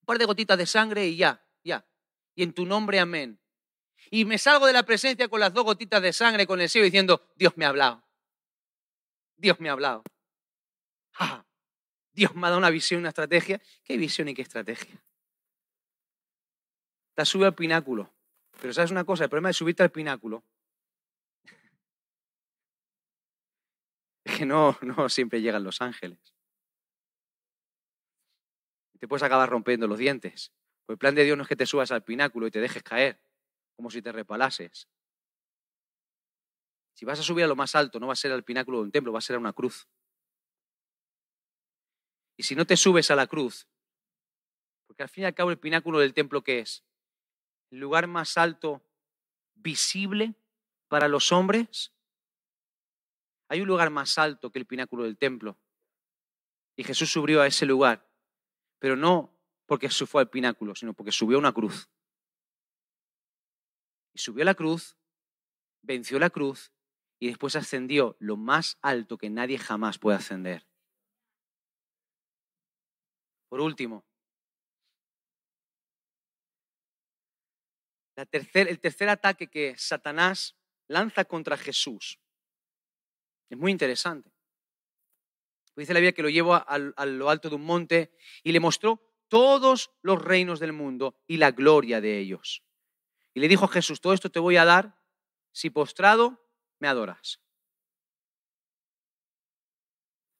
Un par de gotitas de sangre y ya, ya. Y en tu nombre, amén y me salgo de la presencia con las dos gotitas de sangre, con el sello diciendo, Dios me ha hablado. Dios me ha hablado. Dios me ha dado una visión, una estrategia. ¿Qué visión y qué estrategia? Te sube al pináculo. Pero sabes una cosa, el problema de subirte al pináculo es que no, no siempre llegan los ángeles. Te puedes acabar rompiendo los dientes. Pues el plan de Dios no es que te subas al pináculo y te dejes caer como si te repalases. Si vas a subir a lo más alto, no va a ser al pináculo de un templo, va a ser a una cruz. Y si no te subes a la cruz, porque al fin y al cabo el pináculo del templo, ¿qué es? El lugar más alto visible para los hombres. Hay un lugar más alto que el pináculo del templo. Y Jesús subió a ese lugar, pero no porque se fue al pináculo, sino porque subió a una cruz subió a la cruz, venció la cruz y después ascendió lo más alto que nadie jamás puede ascender. Por último, el tercer ataque que Satanás lanza contra Jesús es muy interesante. Dice la Biblia que lo llevó a, a lo alto de un monte y le mostró todos los reinos del mundo y la gloria de ellos. Y le dijo a Jesús, todo esto te voy a dar si postrado me adoras.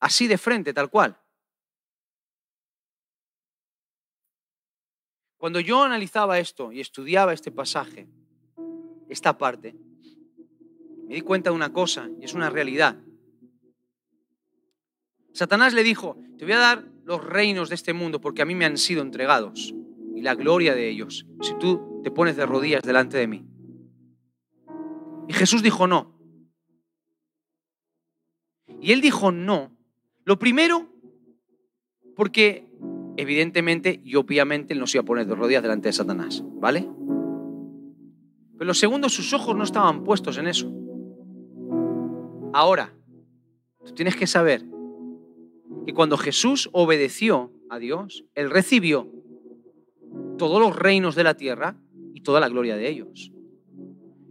Así de frente, tal cual. Cuando yo analizaba esto y estudiaba este pasaje, esta parte, me di cuenta de una cosa, y es una realidad. Satanás le dijo, te voy a dar los reinos de este mundo porque a mí me han sido entregados y la gloria de ellos, si tú te pones de rodillas delante de mí. Y Jesús dijo no. Y él dijo no. Lo primero, porque evidentemente y obviamente él no se iba a poner de rodillas delante de Satanás, ¿vale? Pero segundo, sus ojos no estaban puestos en eso. Ahora, tú tienes que saber que cuando Jesús obedeció a Dios, Él recibió todos los reinos de la tierra y toda la gloria de ellos.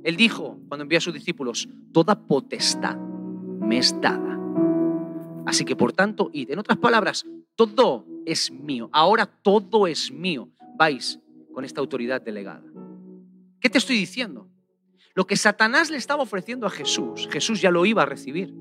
Él dijo cuando envió a sus discípulos, toda potestad me es dada. Así que por tanto, id. En otras palabras, todo es mío. Ahora todo es mío. Vais con esta autoridad delegada. ¿Qué te estoy diciendo? Lo que Satanás le estaba ofreciendo a Jesús, Jesús ya lo iba a recibir.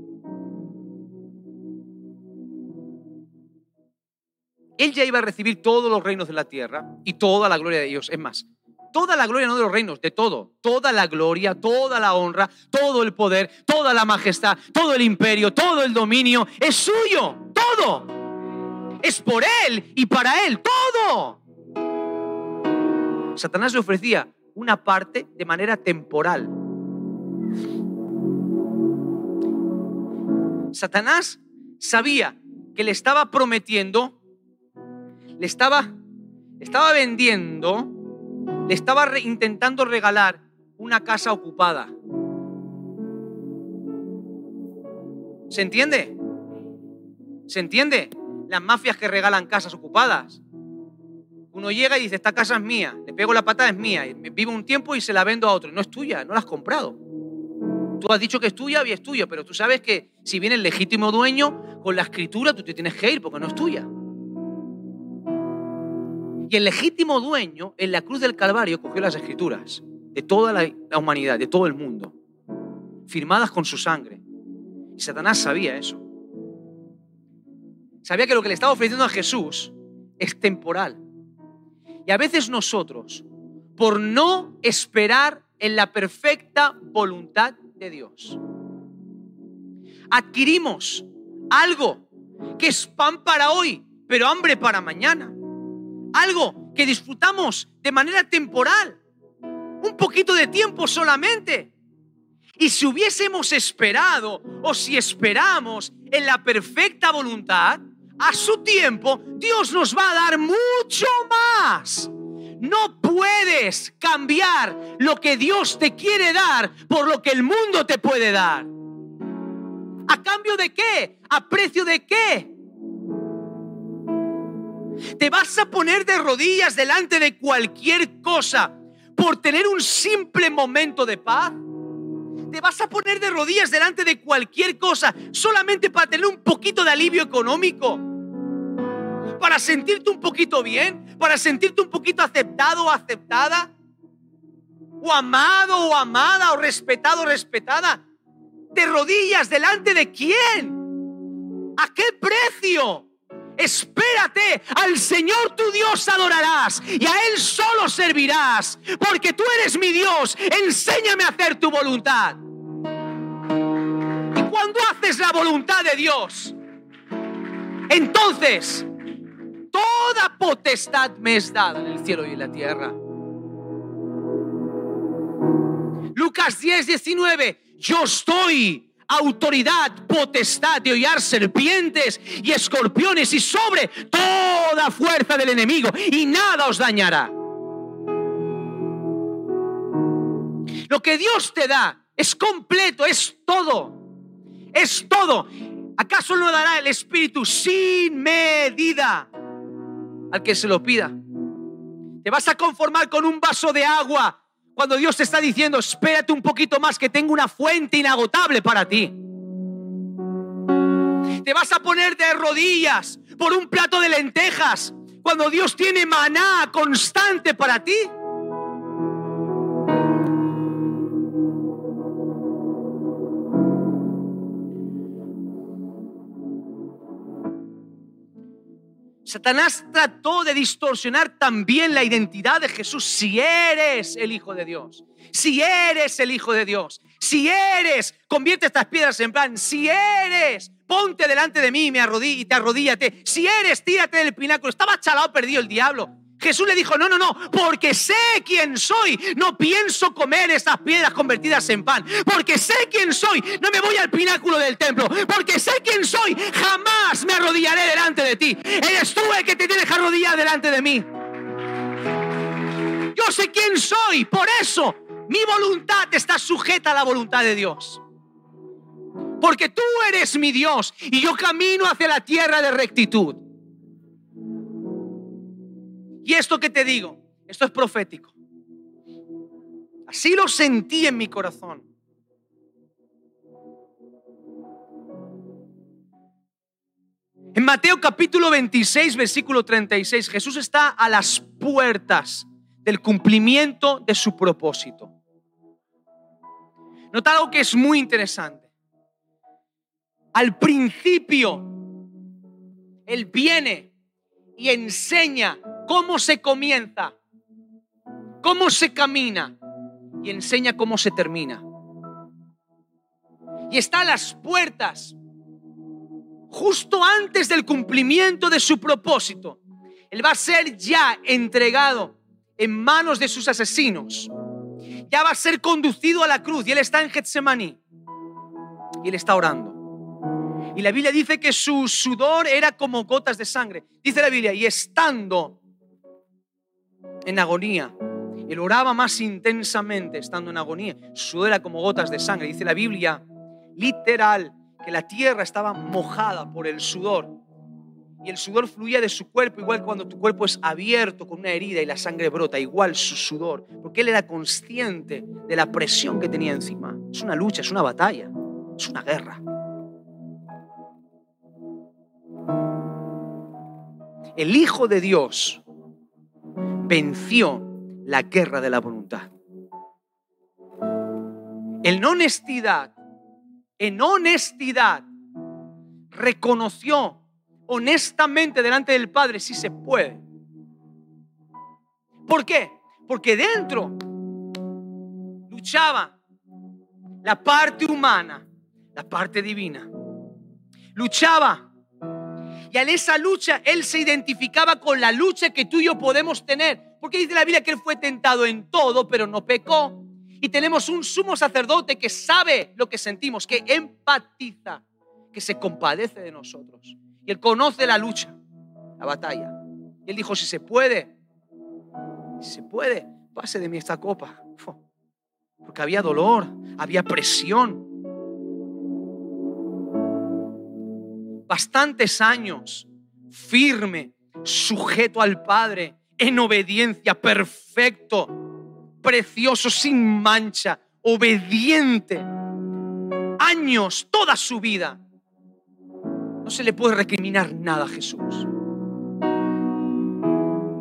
Él ya iba a recibir todos los reinos de la tierra y toda la gloria de Dios. Es más, toda la gloria no de los reinos, de todo. Toda la gloria, toda la honra, todo el poder, toda la majestad, todo el imperio, todo el dominio es suyo. Todo. Es por Él y para Él. Todo. Satanás le ofrecía una parte de manera temporal. Satanás sabía que le estaba prometiendo, le estaba, estaba vendiendo, le estaba intentando regalar una casa ocupada. ¿Se entiende? ¿Se entiende? Las mafias que regalan casas ocupadas. Uno llega y dice, esta casa es mía, le pego la patada, es mía, vivo un tiempo y se la vendo a otro. No es tuya, no la has comprado. Tú has dicho que es tuya y es tuya, pero tú sabes que si viene el legítimo dueño con la escritura, tú te tienes que ir porque no es tuya. Y el legítimo dueño en la cruz del Calvario cogió las escrituras de toda la, humanidad, de todo el mundo, firmadas con su sangre. Y Satanás sabía eso. Sabía que lo que le estaba ofreciendo a Jesús es temporal y a veces nosotros, por no esperar en la perfecta voluntad de Dios, adquirimos algo que es pan para hoy, pero hambre para mañana. Algo que disfrutamos de manera temporal, un poquito de tiempo solamente. Y si hubiésemos esperado o si esperamos en la perfecta voluntad, a su tiempo, Dios nos va a dar mucho más. No puedes cambiar lo que Dios te quiere dar por lo que el mundo te puede dar. ¿A cambio de qué? ¿A precio de qué? ¿Te vas a poner de rodillas delante de cualquier cosa por tener un simple momento de paz? ¿Te vas a poner de rodillas delante de cualquier cosa solamente para tener un poquito de alivio económico? para sentirte un poquito bien, para sentirte un poquito aceptado o aceptada, o amado o amada, o respetado o respetada. ¿De rodillas delante de quién? ¿A qué precio? Espérate, al Señor tu Dios adorarás y a Él solo servirás, porque tú eres mi Dios, enséñame a hacer tu voluntad. Cuando haces la voluntad de Dios, entonces toda potestad me es dada en el cielo y en la tierra. Lucas 10, 19, yo estoy autoridad, potestad de hollar serpientes y escorpiones y sobre toda fuerza del enemigo y nada os dañará. Lo que Dios te da es completo, es todo. Es todo. ¿Acaso no dará el Espíritu sin medida? al que se lo pida. Te vas a conformar con un vaso de agua cuando Dios te está diciendo, espérate un poquito más que tengo una fuente inagotable para ti. Te vas a poner de rodillas por un plato de lentejas cuando Dios tiene maná constante para ti. Satanás trató de distorsionar también la identidad de Jesús. Si eres el Hijo de Dios, si eres el Hijo de Dios, si eres, convierte estas piedras en pan, si eres, ponte delante de mí y, me arrodí, y te arrodíllate, si eres, tírate del pináculo. Estaba chalado perdido el diablo. Jesús le dijo, no, no, no, porque sé quién soy, no pienso comer estas piedras convertidas en pan, porque sé quién soy, no me voy al pináculo del templo, porque sé quién soy, jamás me arrodillaré delante de ti. Eres tú el que te tienes arrodillar delante de mí. Yo sé quién soy, por eso mi voluntad está sujeta a la voluntad de Dios. Porque tú eres mi Dios y yo camino hacia la tierra de rectitud. Y esto que te digo, esto es profético. Así lo sentí en mi corazón. En Mateo capítulo 26, versículo 36, Jesús está a las puertas del cumplimiento de su propósito. Nota algo que es muy interesante. Al principio, Él viene y enseña cómo se comienza, cómo se camina y enseña cómo se termina. Y está a las puertas justo antes del cumplimiento de su propósito. Él va a ser ya entregado en manos de sus asesinos. Ya va a ser conducido a la cruz y él está en Getsemaní. Y él está orando. Y la Biblia dice que su sudor era como gotas de sangre. Dice la Biblia, y estando en agonía, él oraba más intensamente estando en agonía. Su sudor era como gotas de sangre. Dice la Biblia, literal, que la tierra estaba mojada por el sudor. Y el sudor fluía de su cuerpo, igual cuando tu cuerpo es abierto con una herida y la sangre brota, igual su sudor, porque él era consciente de la presión que tenía encima. Es una lucha, es una batalla, es una guerra. El Hijo de Dios venció la guerra de la voluntad. En honestidad en honestidad, reconoció honestamente delante del Padre si se puede. ¿Por qué? Porque dentro luchaba la parte humana, la parte divina. Luchaba. Y en esa lucha él se identificaba con la lucha que tú y yo podemos tener. Porque dice la Biblia que él fue tentado en todo, pero no pecó. Y tenemos un sumo sacerdote que sabe lo que sentimos, que empatiza, que se compadece de nosotros. Y él conoce la lucha, la batalla. Y él dijo, si se puede, si se puede, pase de mí esta copa. Porque había dolor, había presión. Bastantes años firme, sujeto al Padre, en obediencia, perfecto precioso, sin mancha, obediente, años, toda su vida. No se le puede recriminar nada a Jesús.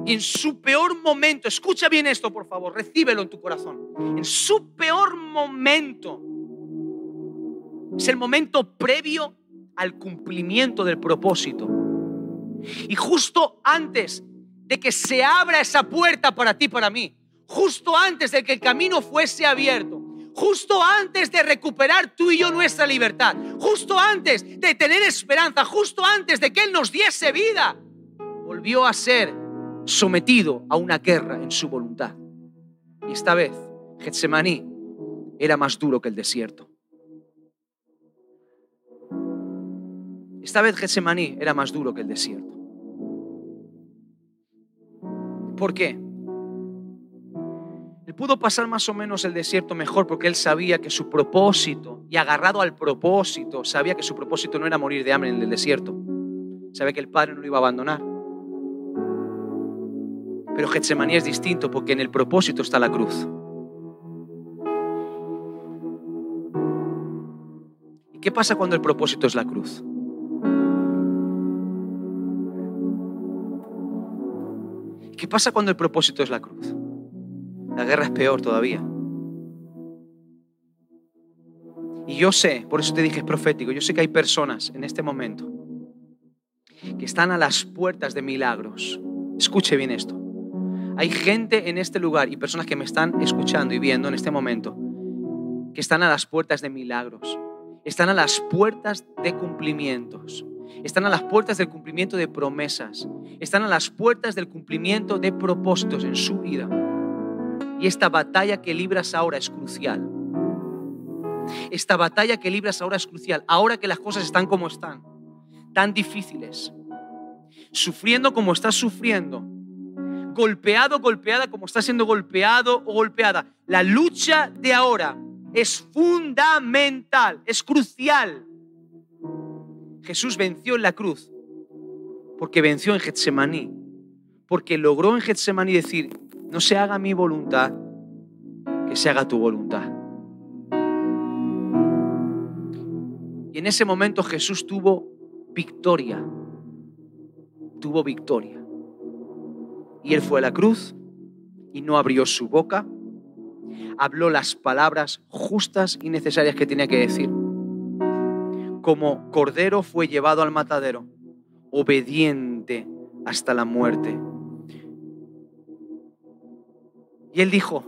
Y en su peor momento, escucha bien esto por favor, recíbelo en tu corazón. En su peor momento es el momento previo al cumplimiento del propósito. Y justo antes de que se abra esa puerta para ti, para mí, justo antes de que el camino fuese abierto, justo antes de recuperar tú y yo nuestra libertad, justo antes de tener esperanza, justo antes de que Él nos diese vida, volvió a ser sometido a una guerra en su voluntad. Y esta vez, Getsemaní era más duro que el desierto. Esta vez Getsemaní era más duro que el desierto. ¿Por qué? pudo pasar más o menos el desierto mejor porque él sabía que su propósito, y agarrado al propósito, sabía que su propósito no era morir de hambre en el desierto. Sabía que el Padre no lo iba a abandonar. Pero Getsemaní es distinto porque en el propósito está la cruz. ¿Y qué pasa cuando el propósito es la cruz? ¿Qué pasa cuando el propósito es la cruz? La guerra es peor todavía. Y yo sé, por eso te dije es profético, yo sé que hay personas en este momento que están a las puertas de milagros. Escuche bien esto. Hay gente en este lugar y personas que me están escuchando y viendo en este momento que están a las puertas de milagros. Están a las puertas de cumplimientos. Están a las puertas del cumplimiento de promesas. Están a las puertas del cumplimiento de propósitos en su vida. Y esta batalla que libras ahora es crucial. Esta batalla que libras ahora es crucial. Ahora que las cosas están como están, tan difíciles, sufriendo como estás sufriendo, golpeado, golpeada como estás siendo golpeado o golpeada. La lucha de ahora es fundamental, es crucial. Jesús venció en la cruz porque venció en Getsemaní, porque logró en Getsemaní decir, no se haga mi voluntad, que se haga tu voluntad. Y en ese momento Jesús tuvo victoria, tuvo victoria. Y él fue a la cruz y no abrió su boca, habló las palabras justas y necesarias que tenía que decir. Como cordero fue llevado al matadero, obediente hasta la muerte. Y él dijo,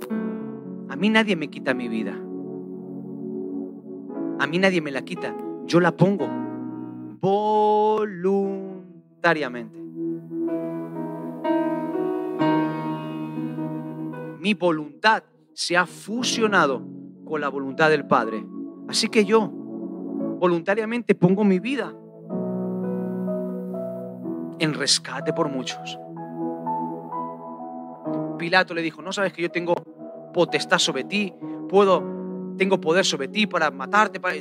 a mí nadie me quita mi vida. A mí nadie me la quita. Yo la pongo voluntariamente. Mi voluntad se ha fusionado con la voluntad del Padre. Así que yo voluntariamente pongo mi vida en rescate por muchos. Pilato le dijo, no sabes que yo tengo potestad sobre ti, puedo, tengo poder sobre ti para matarte, para...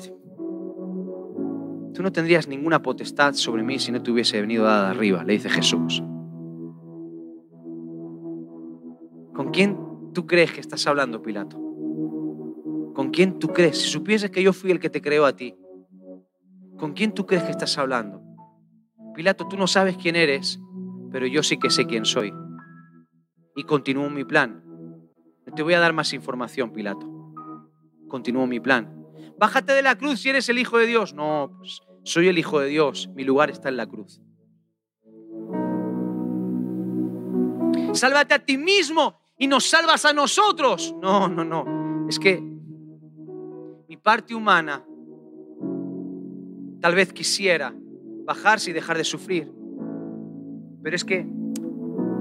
Tú no tendrías ninguna potestad sobre mí si no te hubiese venido dada arriba, le dice Jesús. ¿Con quién tú crees que estás hablando, Pilato? ¿Con quién tú crees? Si supieses que yo fui el que te creó a ti, ¿con quién tú crees que estás hablando? Pilato, tú no sabes quién eres, pero yo sí que sé quién soy. Y continúo mi plan. Te voy a dar más información, Pilato. Continúo mi plan. Bájate de la cruz si eres el Hijo de Dios. No, pues soy el Hijo de Dios. Mi lugar está en la cruz. Sálvate a ti mismo y nos salvas a nosotros. No, no, no. Es que mi parte humana tal vez quisiera bajarse y dejar de sufrir. Pero es que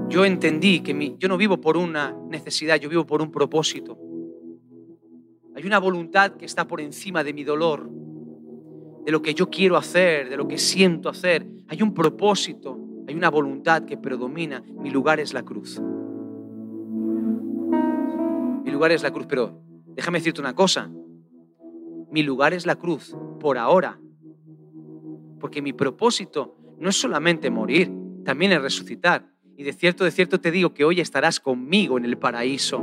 yo entendí que yo no vivo por una necesidad, yo vivo por un propósito. Hay una voluntad que está por encima de mi dolor, de lo que yo quiero hacer, de lo que siento hacer. Hay un propósito, hay una voluntad que predomina. Mi lugar es la cruz. Mi lugar es la cruz, pero déjame decirte una cosa. Mi lugar es la cruz por ahora. Porque mi propósito no es solamente morir, también es resucitar. Y de cierto, de cierto te digo que hoy estarás conmigo en el paraíso.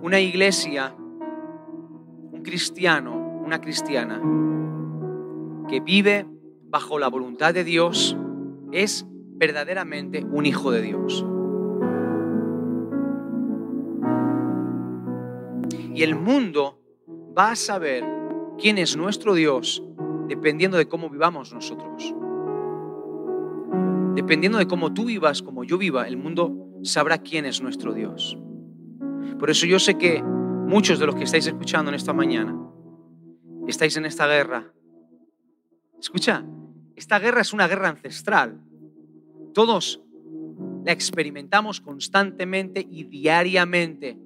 una iglesia, un cristiano, una cristiana que vive bajo la voluntad de Dios es verdaderamente un hijo de Dios. Y el mundo va a saber quién es nuestro Dios dependiendo de cómo vivamos nosotros. Dependiendo de cómo tú vivas, como yo viva, el mundo sabrá quién es nuestro Dios. Por eso yo sé que muchos de los que estáis escuchando en esta mañana estáis en esta guerra. Escucha, esta guerra es una guerra ancestral. Todos la experimentamos constantemente y diariamente.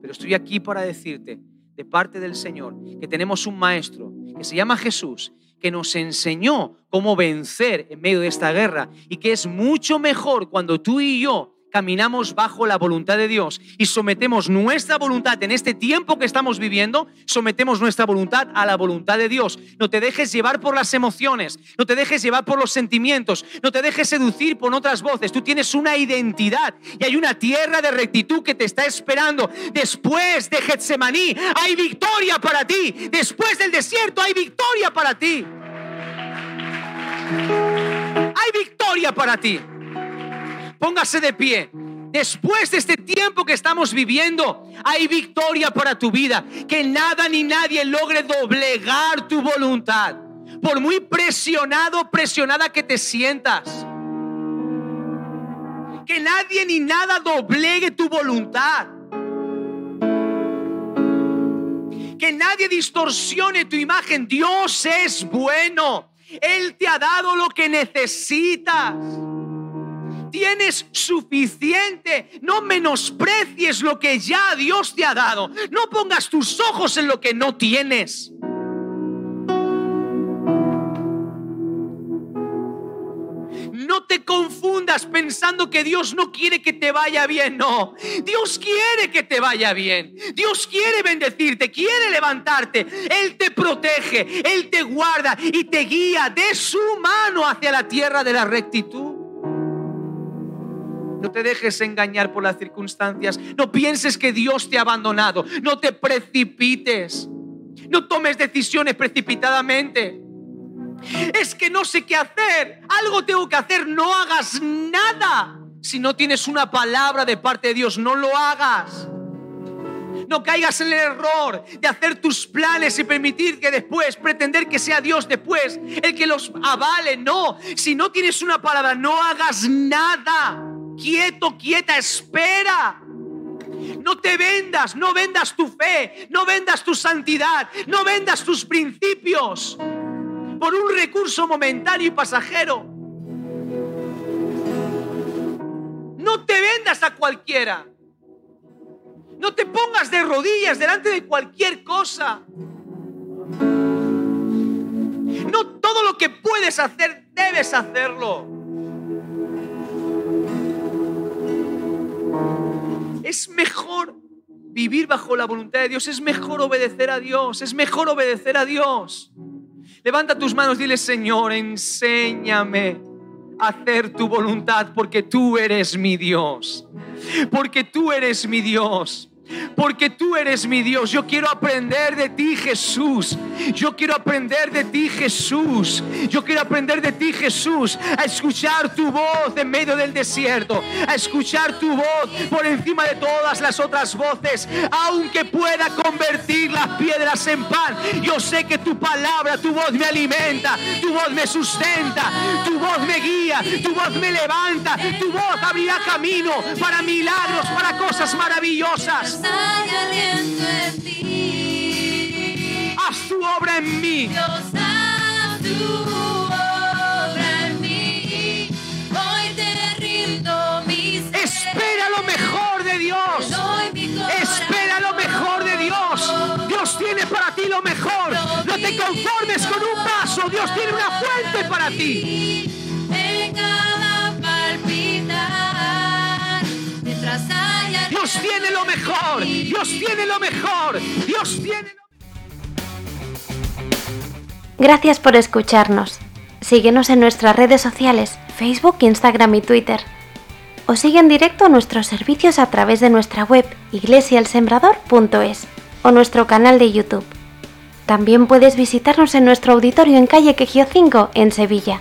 Pero estoy aquí para decirte, de parte del Señor, que tenemos un maestro que se llama Jesús, que nos enseñó cómo vencer en medio de esta guerra y que es mucho mejor cuando tú y yo caminamos bajo la voluntad de Dios y sometemos nuestra voluntad en este tiempo que estamos viviendo, sometemos nuestra voluntad a la voluntad de Dios. No te dejes llevar por las emociones, no te dejes llevar por los sentimientos, no te dejes seducir por otras voces. Tú tienes una identidad y hay una tierra de rectitud que te está esperando. Después de Getsemaní hay victoria para ti. Después del desierto hay victoria para ti. Hay victoria para ti. Póngase de pie. Después de este tiempo que estamos viviendo, hay victoria para tu vida. Que nada ni nadie logre doblegar tu voluntad. Por muy presionado, presionada que te sientas. Que nadie ni nada doblegue tu voluntad. Que nadie distorsione tu imagen. Dios es bueno. Él te ha dado lo que necesitas Tienes suficiente. No menosprecies lo que ya Dios te ha dado. No pongas tus ojos en lo que no tienes. No te confundas pensando que Dios no quiere que te vaya bien. No, Dios quiere que te vaya bien. Dios quiere bendecirte, quiere levantarte. Él te protege, Él te guarda y te guía de su mano hacia la tierra de la rectitud. No te dejes engañar por las circunstancias. No pienses que Dios te ha abandonado. No te precipites. No tomes decisiones precipitadamente. Es que no sé qué hacer. Algo tengo que hacer. No hagas nada. Si no tienes una palabra de parte de Dios, no lo hagas. No caigas en el error de hacer tus planes y permitir que después, pretender que sea Dios después el que los avale. No, si no tienes una palabra, no hagas nada. Quieto, quieta, espera. No te vendas, no vendas tu fe, no vendas tu santidad, no vendas tus principios por un recurso momentáneo y pasajero. No te vendas a cualquiera. No te pongas de rodillas delante de cualquier cosa. No todo lo que puedes hacer, debes hacerlo. Es mejor vivir bajo la voluntad de Dios, es mejor obedecer a Dios, es mejor obedecer a Dios. Levanta tus manos, dile Señor, enséñame a hacer tu voluntad porque tú eres mi Dios. Porque tú eres mi Dios porque tú eres mi Dios. Yo quiero aprender de ti, Jesús. Yo quiero aprender de ti, Jesús. Yo quiero aprender de ti, Jesús, a escuchar tu voz en medio del desierto, a escuchar tu voz por encima de todas las otras voces, aunque pueda convertir las piedras en pan. Yo sé que tu palabra, tu voz me alimenta, tu voz me sustenta, tu voz me guía, tu voz me levanta, tu voz abrirá camino para milagros, para cosas maravillosas aliento en ti. Haz tu obra en mí. Dios, haz tu obra en mí. Hoy te rindo mis Espera lo mejor de Dios. Espera lo mejor de Dios. Dios tiene para ti lo mejor. No te conformes con un paso. Dios tiene una fuente para ti. Dios tiene lo mejor. Dios tiene lo mejor. Dios tiene lo Gracias por escucharnos. Síguenos en nuestras redes sociales, Facebook, Instagram y Twitter. O sigue en directo nuestros servicios a través de nuestra web iglesialsembrador.es o nuestro canal de YouTube. También puedes visitarnos en nuestro auditorio en calle Quejío 5 en Sevilla.